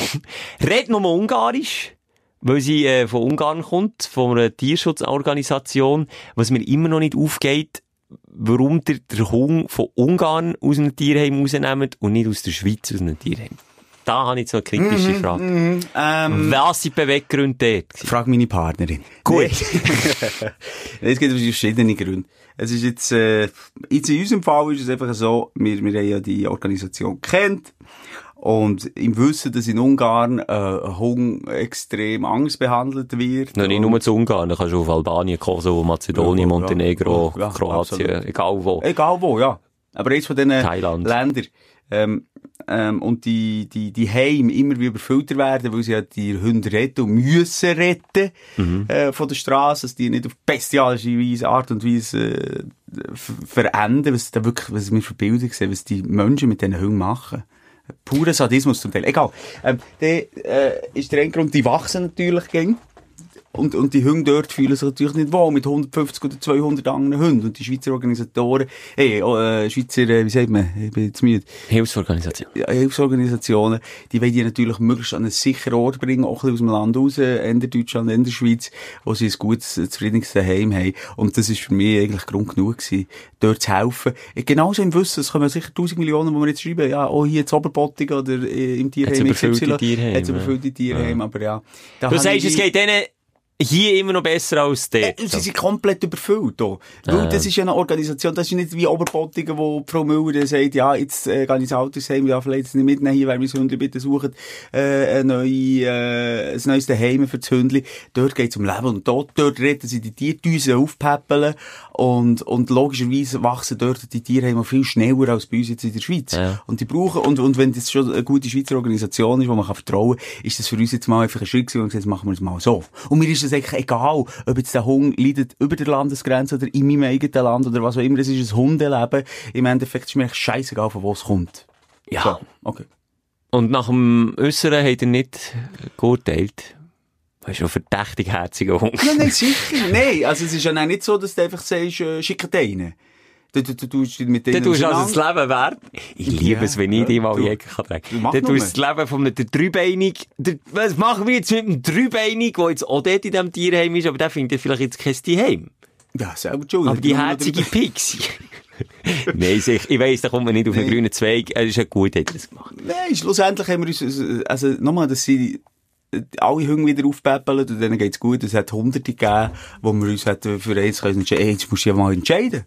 [SPEAKER 4] Ja. Redet nur Ungarisch. Weil sie äh, von Ungarn kommt, von einer Tierschutzorganisation, was mir immer noch nicht aufgeht, warum der, der Hund von Ungarn aus einem Tierheim rausnimmt und nicht aus der Schweiz aus einem Tierheim. Da habe ich so eine kritische mhm, Frage. Mm, ähm, Was sind Beweggründe dort?
[SPEAKER 5] Frag meine Partnerin.
[SPEAKER 4] Gut.
[SPEAKER 5] es gibt verschiedene Gründe. Es ist jetzt, äh, jetzt in unserem Fall ist es einfach so, wir, wir haben ja die Organisation kennt. Und im Wissen, dass in Ungarn äh, Hung extrem Angst behandelt wird.
[SPEAKER 4] Nein, nicht nur zu Ungarn, da kannst du auf Albanien, Kosovo, Mazedonien, ja, Montenegro, ja, Kroatien, absolut. egal wo.
[SPEAKER 5] Egal wo, ja. Aber jetzt von diesen Ländern. Ähm, ähm, und die, die, die Heim immer wie überfüllter werden, weil sie ja die Hunde retten und müssen retten, mhm. äh, von der Straße, dass die nicht auf bestialische Weise, Art und Weise, äh, verenden, was da wirklich, was wir für Bilder sehen, was die Menschen mit diesen Hunden machen. Purer Sadismus zum Teil. Egal. Ähm, der, äh, ist der Endgrund, die wachsen natürlich gegen. Und, und die Hunde dort fühlen sich natürlich nicht wohl mit 150 oder 200 anderen Hunden. Und die Schweizer Organisatoren, hey, oh, äh, Schweizer, äh, wie sagt man, ich bin jetzt müde.
[SPEAKER 4] Hilfsorganisationen.
[SPEAKER 5] Ja, Hilfsorganisationen, die wollen die natürlich möglichst an einen sicheren Ort bringen, auch ein bisschen aus dem Land raus, in Deutschland, in der Schweiz, wo sie ein gutes, zufriedenes Heim haben. Und das ist für mich eigentlich Grund genug gewesen, dort zu helfen. Genauso im Wissen, es kommen sicher 1000 Millionen, wo wir jetzt schreiben, ja, oh, hier in Oberbottig oder äh, im Tierheim.
[SPEAKER 4] Jetzt Tierheim.
[SPEAKER 5] Jetzt überfüllte Tierheim, ja. aber ja.
[SPEAKER 4] Du sagst, es geht denen hier immer noch besser als dort.
[SPEAKER 5] Äh, sie sind komplett überfüllt. Hier. Weil das ist ja eine Organisation, das ist nicht wie Oberbottigen, wo Frau Müller sagt, ja, jetzt äh, gehe ich ins Altersheim, ja, vielleicht nicht mitnehmen, hier, wenn wir Hunde bitte suchen, äh, ein, neue, äh, ein neues Daheim für das Hündli. Dort geht es um Leben und Tod. Dort retten sie die Tierdüsen aufpäppeln und, und logischerweise wachsen dort die Tierheime viel schneller als bei uns jetzt in der Schweiz. Ja. Und die brauchen, und, und wenn das schon eine gute Schweizer Organisation ist, wo man kann vertrauen kann, ist das für uns jetzt mal einfach ein Schritt gewesen, und gesagt, machen wir es mal so. Und mir ist es eigentlich egal, ob jetzt der Hund leidet über der Landesgrenze oder in meinem eigenen Land oder was auch immer. Es ist ein Hundeleben. Im Endeffekt ist mir echt scheißegal, von wo es kommt.
[SPEAKER 4] Ja. So, okay. Und nach dem Äußeren hat er nicht geurteilt. Du bist schon verdächtig herziger Hund.
[SPEAKER 5] Ja, nein, sicher. nein, also es ist ja nicht so, dass du einfach sagst, äh, schickt rein. Du, du, du tust mit denen
[SPEAKER 4] Du tust also das Leben wert. Ich liebe ja, es, wenn ich dich mal Ecke kann tragen. Du tust das Leben von einem Dreibeinig, der, was machen wir jetzt mit einem Dreibeinig, der jetzt auch dort in diesem Tierheim ist, aber der findet vielleicht jetzt kein Tierheim.
[SPEAKER 5] Ja, selber schon.
[SPEAKER 4] Aber die herzige Pixie. Nein, ich, ich weiss, da kommt man nicht auf einen grünen Zweig. Es ist ja gut, hat er das gemacht.
[SPEAKER 5] Nein, schlussendlich haben wir uns, also nochmal, dass sie alle Hunde wieder aufpäppeln und denen geht's gut. Es hat Hunderte gegeben, wo wir uns für eins können jetzt musst du ja mal entscheiden.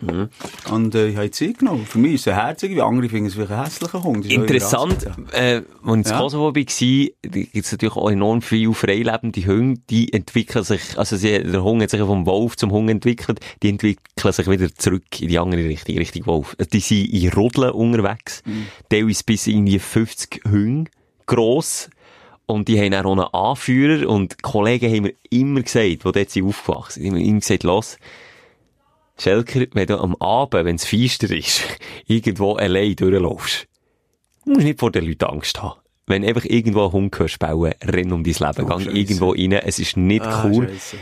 [SPEAKER 5] Mhm. Und äh, ich habe Zeit genommen. Für mich ist es ein herziger, wie andere finden es wie ein hässlicher Hund.
[SPEAKER 4] Interessant, äh, als ich in ja. Kosovo war, gibt es natürlich auch enorm viele freilebende Hunde, die entwickeln sich, also sie, der Hund hat sich vom Wolf zum Hund entwickelt, die entwickeln sich wieder zurück in die andere Richtung, Richtung Wolf. Die sind in Rudeln unterwegs, mhm. teilweise bis irgendwie 50 Hunde gross. Und die haben auch einen Anführer und Kollegen haben mir immer gesagt, die dort sind aufgewachsen, die haben mir immer gesagt, los, Schelker, wenn du am Abend, wenn es feister ist, irgendwo allein durchlaufst, musst du nicht vor den Leuten Angst haben. Wenn einfach irgendwo ein Hund hörst bauen, renn um dein Leben, oh, gang irgendwo rein, es ist nicht ah, cool. Scheisse.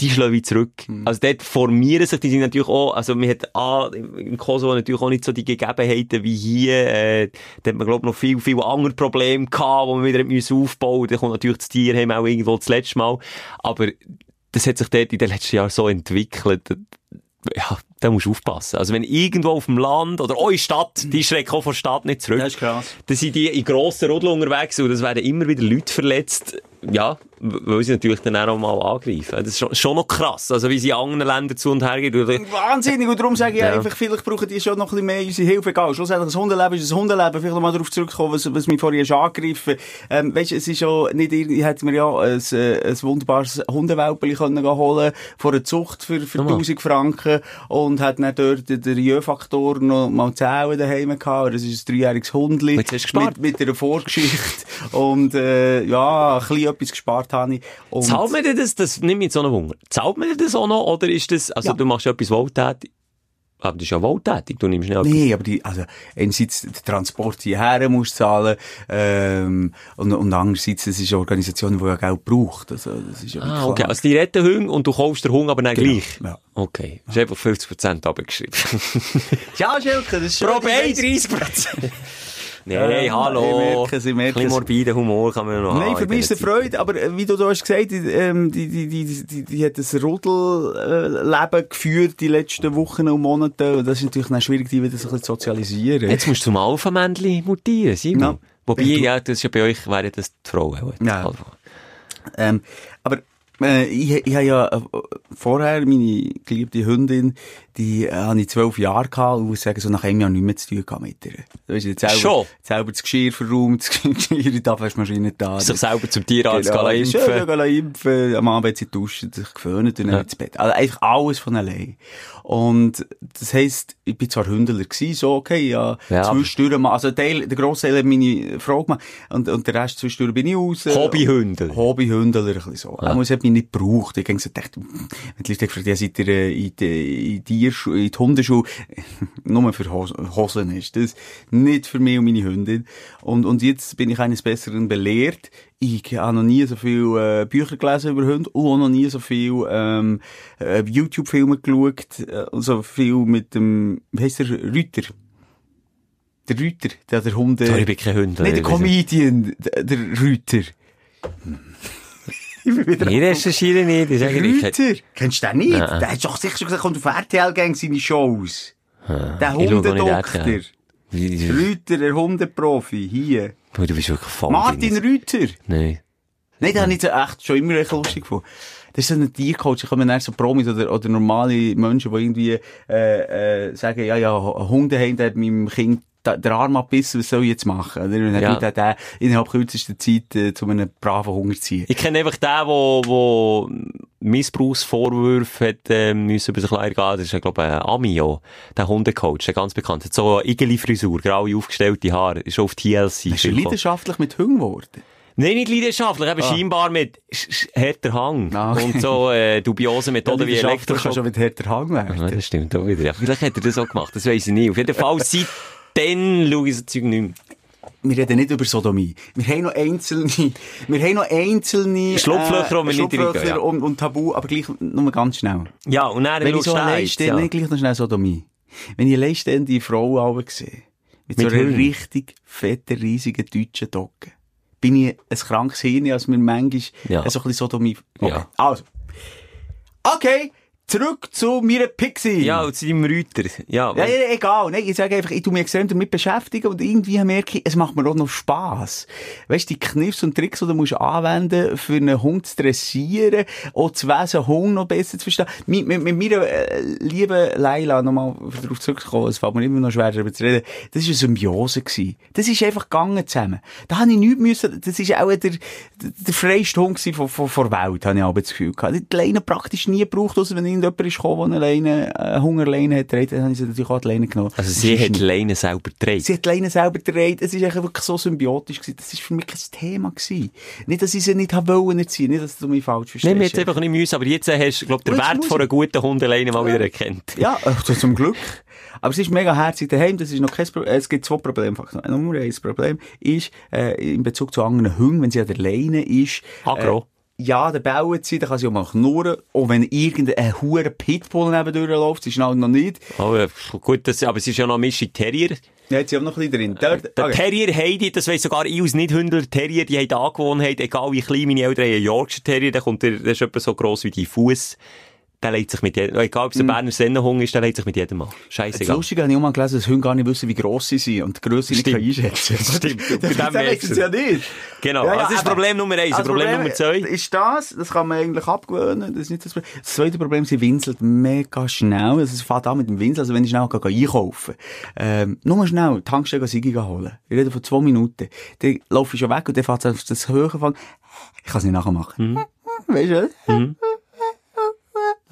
[SPEAKER 4] Die schlagen wieder zurück. Mhm. Also dort formieren sich, die sind natürlich auch, also man hat ah, im Kosovo natürlich auch nicht so die Gegebenheiten wie hier, äh, da hat man glaube noch viel, viel andere Probleme gehabt, wo man wieder müssen aufbauen. Da kommt natürlich das Tier haben auch irgendwo das letzte Mal. Aber das hat sich dort in den letzten Jahren so entwickelt, ja, da musst du aufpassen. Also wenn irgendwo auf dem Land oder eure Stadt, die schrecken auch von der Stadt nicht zurück.
[SPEAKER 5] Das ist krass.
[SPEAKER 4] Dann sind die in grossen Rudeln unterwegs und es werden immer wieder Leute verletzt. Ja, weil sie natürlich dann auch mal angreifen. Das ist schon, noch krass, also wie sie in anderen Ländern zu und her gehen.
[SPEAKER 5] Wahnsinnig, und darum sage ich ja. einfach, vielleicht brauchen die schon noch ein bisschen mehr unsere Hilfe. Egal, schlussendlich, ein Hundeleben ist ein Hundeleben. Vielleicht mal darauf zurückkommen, was, was mich vorhin schon angegriffen ähm, Weißt du, es ist schon nicht, ich hätte mir ja ein, äh, ein wunderbares Hundewelpeli können holen vor einer Zucht für, für 1000 Franken und hat dann dort den Jö-Faktor noch mal Zählen daheim gehabt. Das ist ein dreijähriges Hundli. Mit, mit einer Vorgeschichte. und, äh, ja, ein bisschen etwas gespart habe. Und
[SPEAKER 4] Zahlt man dir das, das nimmt mich so einen Wunder. Zahlt man dir das auch noch, oder ist das, also ja. du machst etwas wohltätig? Aber das ist ja wohltätig, du nimmst
[SPEAKER 5] schnell. Nee, aber die, also, einerseits den Transport hierher musst zahlen, ähm, und, und andererseits, das ist eine Organisation, die ja Geld braucht. Also, das ist ja
[SPEAKER 4] ah, okay. Also, die retten Hunger und du kaufst den Hunger aber nicht genau. gleich? Ja. Okay. Das ist einfach 50% abgeschrieben.
[SPEAKER 5] ja, Schelke, das ist schon...
[SPEAKER 4] Pro 30%. Nein, hallo. Sie merken, Sie merken. Ein morbiden Humor kann man noch
[SPEAKER 5] Nein, für mich ist es Freude, aber äh, wie du da hast gesagt, die, ähm, die, die, die, die, die hat ein Rudelleben geführt die letzten Wochen und Monate und das ist natürlich dann schwierig, die wieder so ein bisschen zu sozialisieren.
[SPEAKER 4] Jetzt musst du zum Alpha-Männchen mutieren, Simon. Ja. Wobei, ja, das ist ja bei euch, wäre das die Frau.
[SPEAKER 5] Ja. Ähm, aber äh, ich, ich habe ja äh, vorher meine geliebte Hündin, die äh, habe ich zwölf Jahre gehabt und muss sagen, so nach einem Jahr nichts mehr zu tun mit ihr. Du weißt, jetzt selber,
[SPEAKER 4] Schon?
[SPEAKER 5] selber das Geschirr verräumt, das Geschirr in die Abwaschmaschine da.
[SPEAKER 4] Sich selber zum Tierarzt genau, impfen.
[SPEAKER 5] Schön, impfen. Am Abend sie duschen, sich gewöhnt und dann ja. ins Bett. Also einfach alles von allein. Und das heisst, ich bin zwar Hündler gewesen, so, okay, ja, ja zwischendurch also Teil, der grosse Teil hat meine Frau gemacht und, und der Rest zwischendurch bin ich raus.
[SPEAKER 4] Hobbyhündler.
[SPEAKER 5] Hobbyhündler, ein bisschen so. Ja. Aber es hat mich nicht gebraucht. Ich habe so gedacht, wenn die Leute gefragt, ja, seid ihr in die, in die, in die Hundeschule, nur für Hosen ist das, nicht für mich und meine Hündin. Und, und jetzt bin ich eines Besseren belehrt. Ich habe noch nie so viele äh, Bücher gelesen über Hunde und auch noch nie so viel ähm, äh, YouTube-Filme geschaut äh, so viel mit dem, wie heisst der, Rüter. Der Rüter, der, der Hunde...
[SPEAKER 4] Sorry, ich bin kein Hund.
[SPEAKER 5] Nein, der Comedian, der, der Rüter.
[SPEAKER 4] Ich recherchiere nicht. Das
[SPEAKER 5] Rüter? Kennst du den nicht? Nein. Der hat doch sicher schon gesagt, kommt auf RTL-Gang seine Shows. Ah, der Hundedoktor. Rüter, der Hundeprofi, hier.
[SPEAKER 4] Boah, du bist wirklich voll.
[SPEAKER 5] Martin Rüter?
[SPEAKER 4] Nein.
[SPEAKER 5] Nein, den habe ich echt schon immer recht lustig gefunden. Das ist so ein Tiercoach, ich komme so Promis oder, oder normale Menschen, die irgendwie, äh, äh, sagen, ja, ja, Hunde haben, der meinem Kind der Arm abbissen, was soll ich jetzt machen? Oder? Und dann ja. der, der innerhalb kürzester Zeit äh, zu einem braven Hunger ziehen.
[SPEAKER 4] Ich kenne einfach den, wo, wo Missbrauchsvorwürfe hat, äh, müssen über sich ergehen. Das ist, glaube ich, Amio, der Hundecoach, der ganz bekannt. Hat so eine Igeli-Frisur, graue aufgestellte Haare, ist auf TLC.
[SPEAKER 5] Ist er leidenschaftlich mit Hunger geworden?
[SPEAKER 4] Nein, nicht leidenschaftlich, eben ah. scheinbar mit härter Hang. Ah, okay. Und so äh, dubiose Methoden wie Elektro.
[SPEAKER 5] kann schon mit härter Hang werden.
[SPEAKER 4] Ja, das stimmt auch wieder. Ja, vielleicht hat er das auch gemacht, das weiss ich nicht. Auf jeden Fall seit dann schaue ich so Zeug nicht mehr.
[SPEAKER 5] Wir reden nicht über Sodomie. Wir haben noch einzelne, wir haben noch einzelne,
[SPEAKER 4] Schlupflöcher, äh,
[SPEAKER 5] Schlupflöcher ja. und, und Tabu, aber gleich nur ganz schnell.
[SPEAKER 4] Ja, und dann
[SPEAKER 5] Wenn ich so allein stehe, ja. gleich noch schnell Sodomie. Wenn ich allein stehe, die Frau aber sehe, mit, mit so einer richtig fetten, riesigen deutschen Dogge, bin ich ein krankes Hirn, als mir manchmal ja. so ein bisschen Sodomie, okay. Ja. Also. Okay. Zurück zu meiner Pixie.
[SPEAKER 4] Ja, zu deinem Reuter. Ja,
[SPEAKER 5] ja, ja, egal. Nein, ich sage einfach, ich tu mich extrem damit beschäftigen und irgendwie merke ich, es macht mir auch noch Spass. Weißt du, die Kniffs und Tricks, die du musst anwenden für einen Hund zu dressieren, auch zu Wesen Hund noch besser zu verstehen. Mit, mit, mit meiner äh, lieben Leila, nochmal darauf zurückzukommen, es fällt mir immer noch schwer darüber zu reden, das war eine Symbiose. Gewesen. Das ist einfach gegangen zusammen. Da habe ich nichts müssen, das ist auch der, der freiste Hund von, von, von der Welt, habe ich auch das Gefühl gehabt. Die Leine praktisch nie gebraucht, außer wenn irgendjemand ist gekommen, der alleine, äh, Hungerleine hat gedreht, dann habe ich sie natürlich auch die Leine genommen.
[SPEAKER 4] Also sie hat die Leine selber gedreht?
[SPEAKER 5] Sie hat die Leine selber gedreht. Es eigentlich wirklich so symbiotisch gewesen. Das ist für mich kein Thema gewesen. Nicht, dass ich sie nicht haben wollen erziehen, nicht, dass du mich falsch verstehst.
[SPEAKER 4] Nein, mir jetzt einfach nicht müssen, aber jetzt hast du, glaub, den Wert von einer guten Hundeleine mal wieder erkannt.
[SPEAKER 5] Ja, also zum Glück. Aber es ist mega herzig daheim, das ist noch kein Problem. Es gibt zwei Probleme. Nummer eins Problem ist, äh, in Bezug zu anderen Hunden, wenn sie an der Leine ist.
[SPEAKER 4] Agro.
[SPEAKER 5] Äh, ja, der bauen sie, dann kann sie auch mal knurren. Und wenn irgendein hure Pitbull nebendurch läuft, sie schnallt noch nicht.
[SPEAKER 4] Oh ja, gut, das, aber es ist ja noch ein Mischung Terrier.
[SPEAKER 5] Ja, jetzt sind auch noch ein bisschen drin.
[SPEAKER 4] Der, der okay. Terrier Heidi, das weiss sogar ich als Nicht-Hündler, Terrier, die haben die Angewohnheit, egal wie klein meine Eltern haben, Yorkshire Terrier, der kommt, der ist etwa so gross wie die Fuß. Der legt sich mit jedem, egal ob es ein hm. Berner Sennenhung ist, der legt sich mit jedem an. Scheißegal.
[SPEAKER 5] Das Lustige habe ich auch mal gelesen, dass Hunde gar nicht wissen, wie gross sie sind und die Grösse nicht einschätzen
[SPEAKER 4] Stimmt.
[SPEAKER 5] das, das wissen sie ja nicht.
[SPEAKER 4] Genau. Ja, ja, also das ist Problem Nummer eins. Also Problem, Problem Nummer zwei.
[SPEAKER 5] Ist das, das kann man eigentlich abgewöhnen, das ist nicht das Problem. Das zweite Problem, sie winselt mega schnell. Also es fängt an mit dem Winseln, also wenn ich schnell gehe, gehe einkaufen, ähm, nur schnell, Tankstelle Sigi holen. Ich rede von zwei Minuten. Dann laufe ich schon weg und dann fängt es das Höhe von, ich kann es nicht nachher machen. Mhm. Weißt du? Mhm.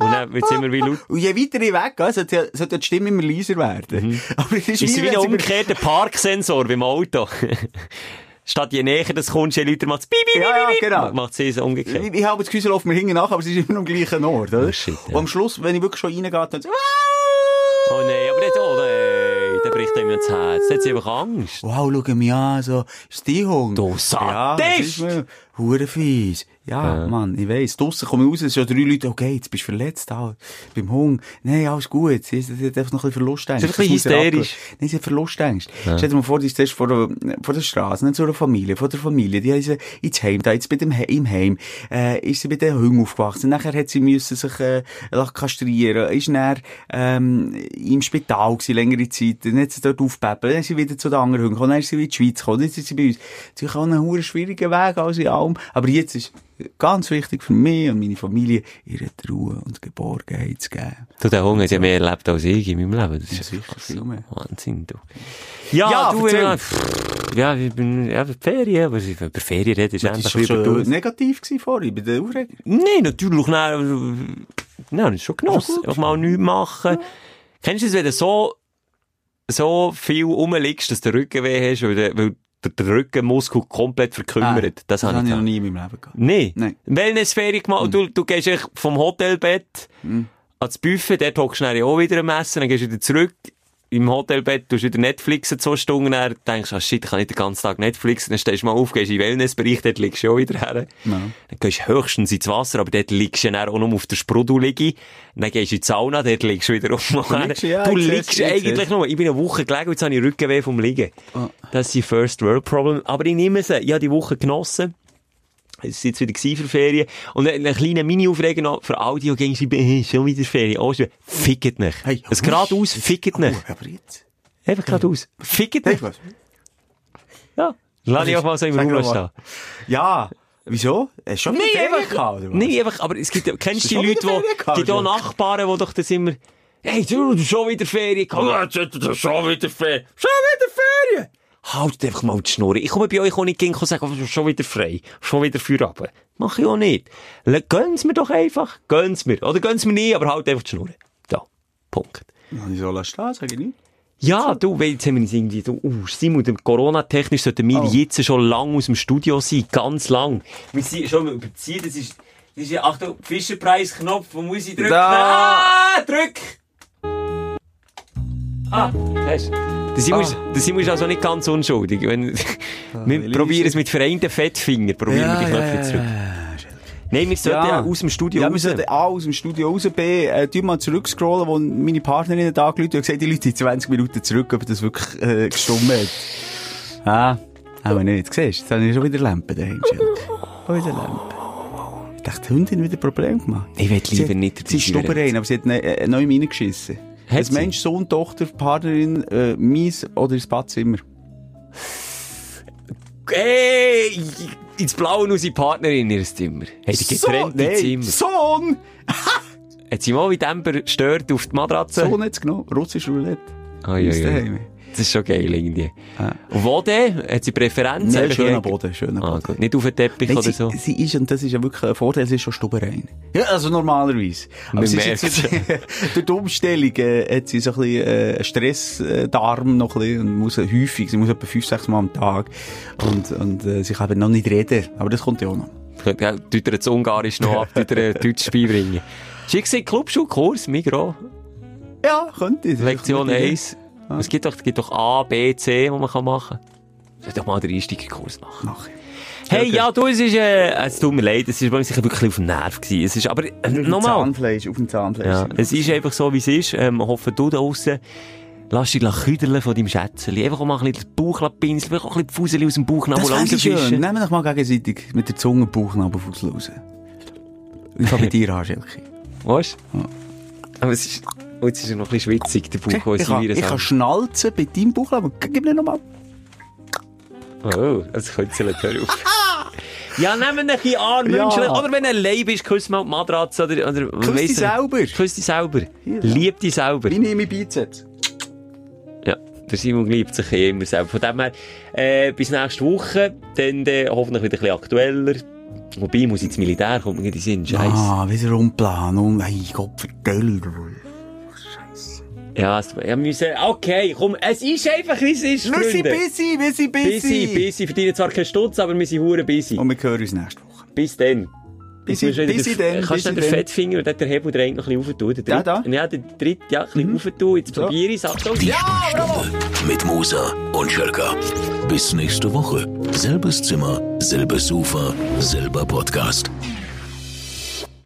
[SPEAKER 4] Und dann wird es immer wie laut.
[SPEAKER 5] Und je weiter ich weg gehe, sollte, sollte die Stimme immer leiser werden.
[SPEAKER 4] Mhm. Aber es ist, ist wie, wie ein umgekehrter Parksensor beim Auto. Statt je näher das kommst, je lauter macht es bibi, bibi, ja, ja, genau. Macht es umgekehrt.
[SPEAKER 5] Ich, ich habe das Gefühl, läuft mir hinten nach, aber es ist immer am gleichen Ort, oder? Oh shit, ja. Und am Schluss, wenn ich wirklich schon reingehe, dann
[SPEAKER 4] Oh nein, aber jetzt, oh nein, der bricht einem das Herz. Jetzt hat sie einfach Angst.
[SPEAKER 5] Wow, schau mich an, so, ist die Hund?
[SPEAKER 4] Du Sadist!
[SPEAKER 5] Ja, Hure fies. Ja, ja, Mann, ich weiss. Draussen kommen raus, es sind schon drei Leute, okay, jetzt bist du verletzt, ah, beim Hunger. Nein, alles gut. Sie, sie, sie hat einfach noch ein bisschen Verlustängst.
[SPEAKER 4] Sie ist ein bisschen hysterisch.
[SPEAKER 5] Nein, sie hat Verlustängst. Ja. Stell dir mal vor, die ist zuerst vor der, vor der Straße, nicht zu einer Familie, vor der Familie. Die sie ins Heim, da jetzt bei dem He im Heim, äh, ist sie bei den Hunden aufgewachsen. Nachher hat sie müssen sich, äh, kastrieren, ist dann, ähm, im Spital gewesen, längere Zeit. Dann hat sie dort aufgebeben, dann ist sie wieder zu den anderen Hunden gekommen, dann ist sie wieder in die Schweiz gekommen, jetzt ist sie bei uns. Sie hat einen schwierigen Weg, als in allem. Aber jetzt ist, ganz wichtig für mich und meine Familie, ihre Ruhe und Geborgenheit zu geben.
[SPEAKER 4] Du, der Hunger hat ja mehr erlebt als ich in meinem Leben. Das ist
[SPEAKER 5] sicher viel mehr.
[SPEAKER 4] Wahnsinn, du. Ja, ja du, ja, ja, ich bin, ja, Ferien, aber über Ferien reden ist
[SPEAKER 5] einfach Das schon negativ vorhin, bei der Aufregung?
[SPEAKER 4] Nein, natürlich, nein, nein, das ist schon genossen. Einfach mal nichts machen. Ja. Kennst du es, wenn du so, so viel rumliegst, dass du den Rücken weh hast, weil, weil der, Rückenmuskel komplett verkümmert.
[SPEAKER 5] Ah, das, das habe ich noch nie in meinem Leben gehabt.
[SPEAKER 4] Nee. Nein. Wellnessferien gemacht. Mhm. Du, du gehst vom Hotelbett mhm. ans Buffet, dort hockst du auch wieder am Essen, dann gehst du wieder zurück im Hotelbett, du wieder Netflixen zwei Stunden, dann denkst ah, shit, ich kann nicht den ganzen Tag Netflixen, dann stehst du mal auf, gehst in den Wellnessbereich, dort liegst du auch wieder her. Ja. Dann gehst du höchstens ins Wasser, aber dort liegst du dann auch noch auf der Sprudel Dann gehst du in die Sauna, dort liegst du wieder um. Du liegst, ja, du liegst eigentlich nur. Ich bin eine Woche gelegen jetzt habe ich Rückenweh vom Liegen. Oh. Das ist die First World Problem. Aber ich nehme sie. Ich habe die Woche genossen. Es war jetzt wieder für Ferien. Und ein kleiner Mini-Aufreger noch für all die, die gegen hey, schon wieder Ferien. Oh, fickt nicht. Hey, es geradeaus, fickt nicht. Oh, aber jetzt? Einfach geradeaus. Fickt nicht. Ja. Lass ich auch mal so im Raum stehen.
[SPEAKER 5] Ja. Wieso? Hast du schon nee,
[SPEAKER 4] einfach, gehabt, oder was? Nee, einfach, aber es gibt, kennst du die Leute, die, die hier Nachbarn, die doch das immer, hey, du, du schon wieder Ferien gehabt. Schon wieder Ferien. Schon wieder Ferien halt einfach mal die Schnur. Ich komme bei euch auch nicht gehen und sagen, oh, schon wieder frei, schon wieder für runter. Mach ich auch nicht. Gönn's mir doch einfach, gönn's mir. Oder gönn's mir nie, aber halt einfach die Schnur. Da. Punkt.
[SPEAKER 5] Ich soll stehen, sage ich nicht.
[SPEAKER 4] Ja, du, weil jetzt haben wir uns irgendwie, du, uh, Simon, Corona-technisch sollten wir oh. jetzt schon lang aus dem Studio sein, ganz lang. Wir sind schon überziehen, das ist, das ist, Achtung, Fischerpreisknopf, wo muss ich drücken? Da. Ah, drück! Ah, hast du. Simon, ah. ist, ist also nicht ganz unschuldig. Wenn, ah, wir probieren es mit vereinten Fettfingern, probieren ja, wir die Knöpfe ja, zurück. Nein, wir sollten ja. aus dem Studio
[SPEAKER 5] ja, raus. Wir A, aus dem Studio raus, B, äh, tu mal zurückscrollen, wo meine Partnerin da angerufen hat, gesagt, die Leute sind 20 Minuten zurück, ob das wirklich äh, gestummt hat. Ah, haben wir nicht. Siehst jetzt habe ich schon wieder Lampen daheim, Schon wieder Lampen. Ich dachte, die Hündin wieder ein Problem gemacht.
[SPEAKER 4] Ich will lieber
[SPEAKER 5] sie,
[SPEAKER 4] nicht
[SPEAKER 5] Sie ist Stubberein, aber sie hat neu reingeschissen. Hat ein Mensch, Sohn, Tochter, Partnerin, äh, mies oder ins Badzimmer?
[SPEAKER 4] Hey, ins Blaue seine Partnerin in ihr Zimmer. Hat sie getrennt
[SPEAKER 5] so, Zimmer. Sohn!
[SPEAKER 4] hat sie mal wie Temper stört auf die Matratze?
[SPEAKER 5] Sohn hat es genommen. Russisch Roulette.
[SPEAKER 4] Oh, ja, ja. Das ist schon geil irgendwie. Ja. Und wo denn? Hat sie Präferenzen?
[SPEAKER 5] Nein, schöner Boden, schöner ah, Boden.
[SPEAKER 4] Nicht auf den Teppich Nein, oder
[SPEAKER 5] sie,
[SPEAKER 4] so?
[SPEAKER 5] Sie ist, und das ist ja wirklich ein Vorteil, sie ist schon stubenrein. Ja, also normalerweise.
[SPEAKER 4] Aber sie ist
[SPEAKER 5] jetzt, durch die Umstellung äh, hat sie so ein bisschen äh, Stressdarm noch ein bisschen und muss häufig, sie muss etwa fünf, sechs Mal am Tag und, und äh, sie kann eben noch nicht reden, aber das kommt ja auch noch.
[SPEAKER 4] Ja, tut er jetzt Ungarisch noch ab, tut er Deutsch beibringen. Schick Clubschulkurs, Migro.
[SPEAKER 5] Ja, könnte.
[SPEAKER 4] Lektion 1. Es gibt doch, es gibt doch A, B, C, wo man kann machen kann. Soll doch mal den Einsteigerkurs machen. Mach Hey, okay. ja, du, es ist, äh, es tut mir leid, es ist bei mir sicher wirklich auf dem Nerv gewesen. Es ist, aber, äh, nochmal.
[SPEAKER 5] Zahnfleisch, auf dem Zahnfleisch.
[SPEAKER 4] Ja, es ist einfach so, wie es ist. Ähm, hoffe, du da draussen, lass dich küdeln von deinem Schätzchen. Einfach mal ein bisschen den Bauch pinseln, einfach auch ein bisschen die Fuseli aus dem Bauchnabel
[SPEAKER 5] rausfischen. Nehmen wir doch mal gegenseitig mit der Zunge den Bauchnabel raus. Ich fange bei dir an, Schelke.
[SPEAKER 4] Du? Ja. Aber es ist, oh, jetzt ist er noch ein bisschen schwitzig, der Bauch,
[SPEAKER 5] ich, kann, ich kann schnalzen bei deinem Bauch, aber gib mir nochmal.
[SPEAKER 4] Oh, das es hör auf. Ja, nehmen ein bisschen an, ja. Oder wenn du allein bist, küss mal die Matratze oder, oder
[SPEAKER 5] Küss dich selber.
[SPEAKER 4] Küss dich selber. Ja. Lieb dich selber.
[SPEAKER 5] Wie nehme ich Bizeps?
[SPEAKER 4] Ja, der Simon liebt sich eh immer selber. Von dem her, äh, bis nächste Woche, dann äh, hoffentlich wieder ein bisschen aktueller. Wobei, muss ins Militär kommen, die sind scheiße.
[SPEAKER 5] Ah, wieder Umplanung, ey Gott, vergelt.
[SPEAKER 4] Ja, wir müssen, okay, komm, es ist einfach, wie es ist,
[SPEAKER 5] Wir sind busy, wir sind busy.
[SPEAKER 4] Busy, busy, verdienen zwar keinen Stutz, aber wir sind hure busy.
[SPEAKER 5] Und wir hören uns nächste Woche.
[SPEAKER 4] Bis dann.
[SPEAKER 5] Busy dann.
[SPEAKER 4] Kannst du den Fettfinger und den Hebel drehen noch ein bisschen aufentun?
[SPEAKER 5] Ja, da?
[SPEAKER 4] Ja, der dritte, ja, ein bisschen mhm. aufentun. Jetzt so. probiere ich es. Achtung.
[SPEAKER 3] Die ja, Stunde mit Musa und Schelka. Bis nächste Woche. Selbes Zimmer, selbes Sofa, selber Podcast.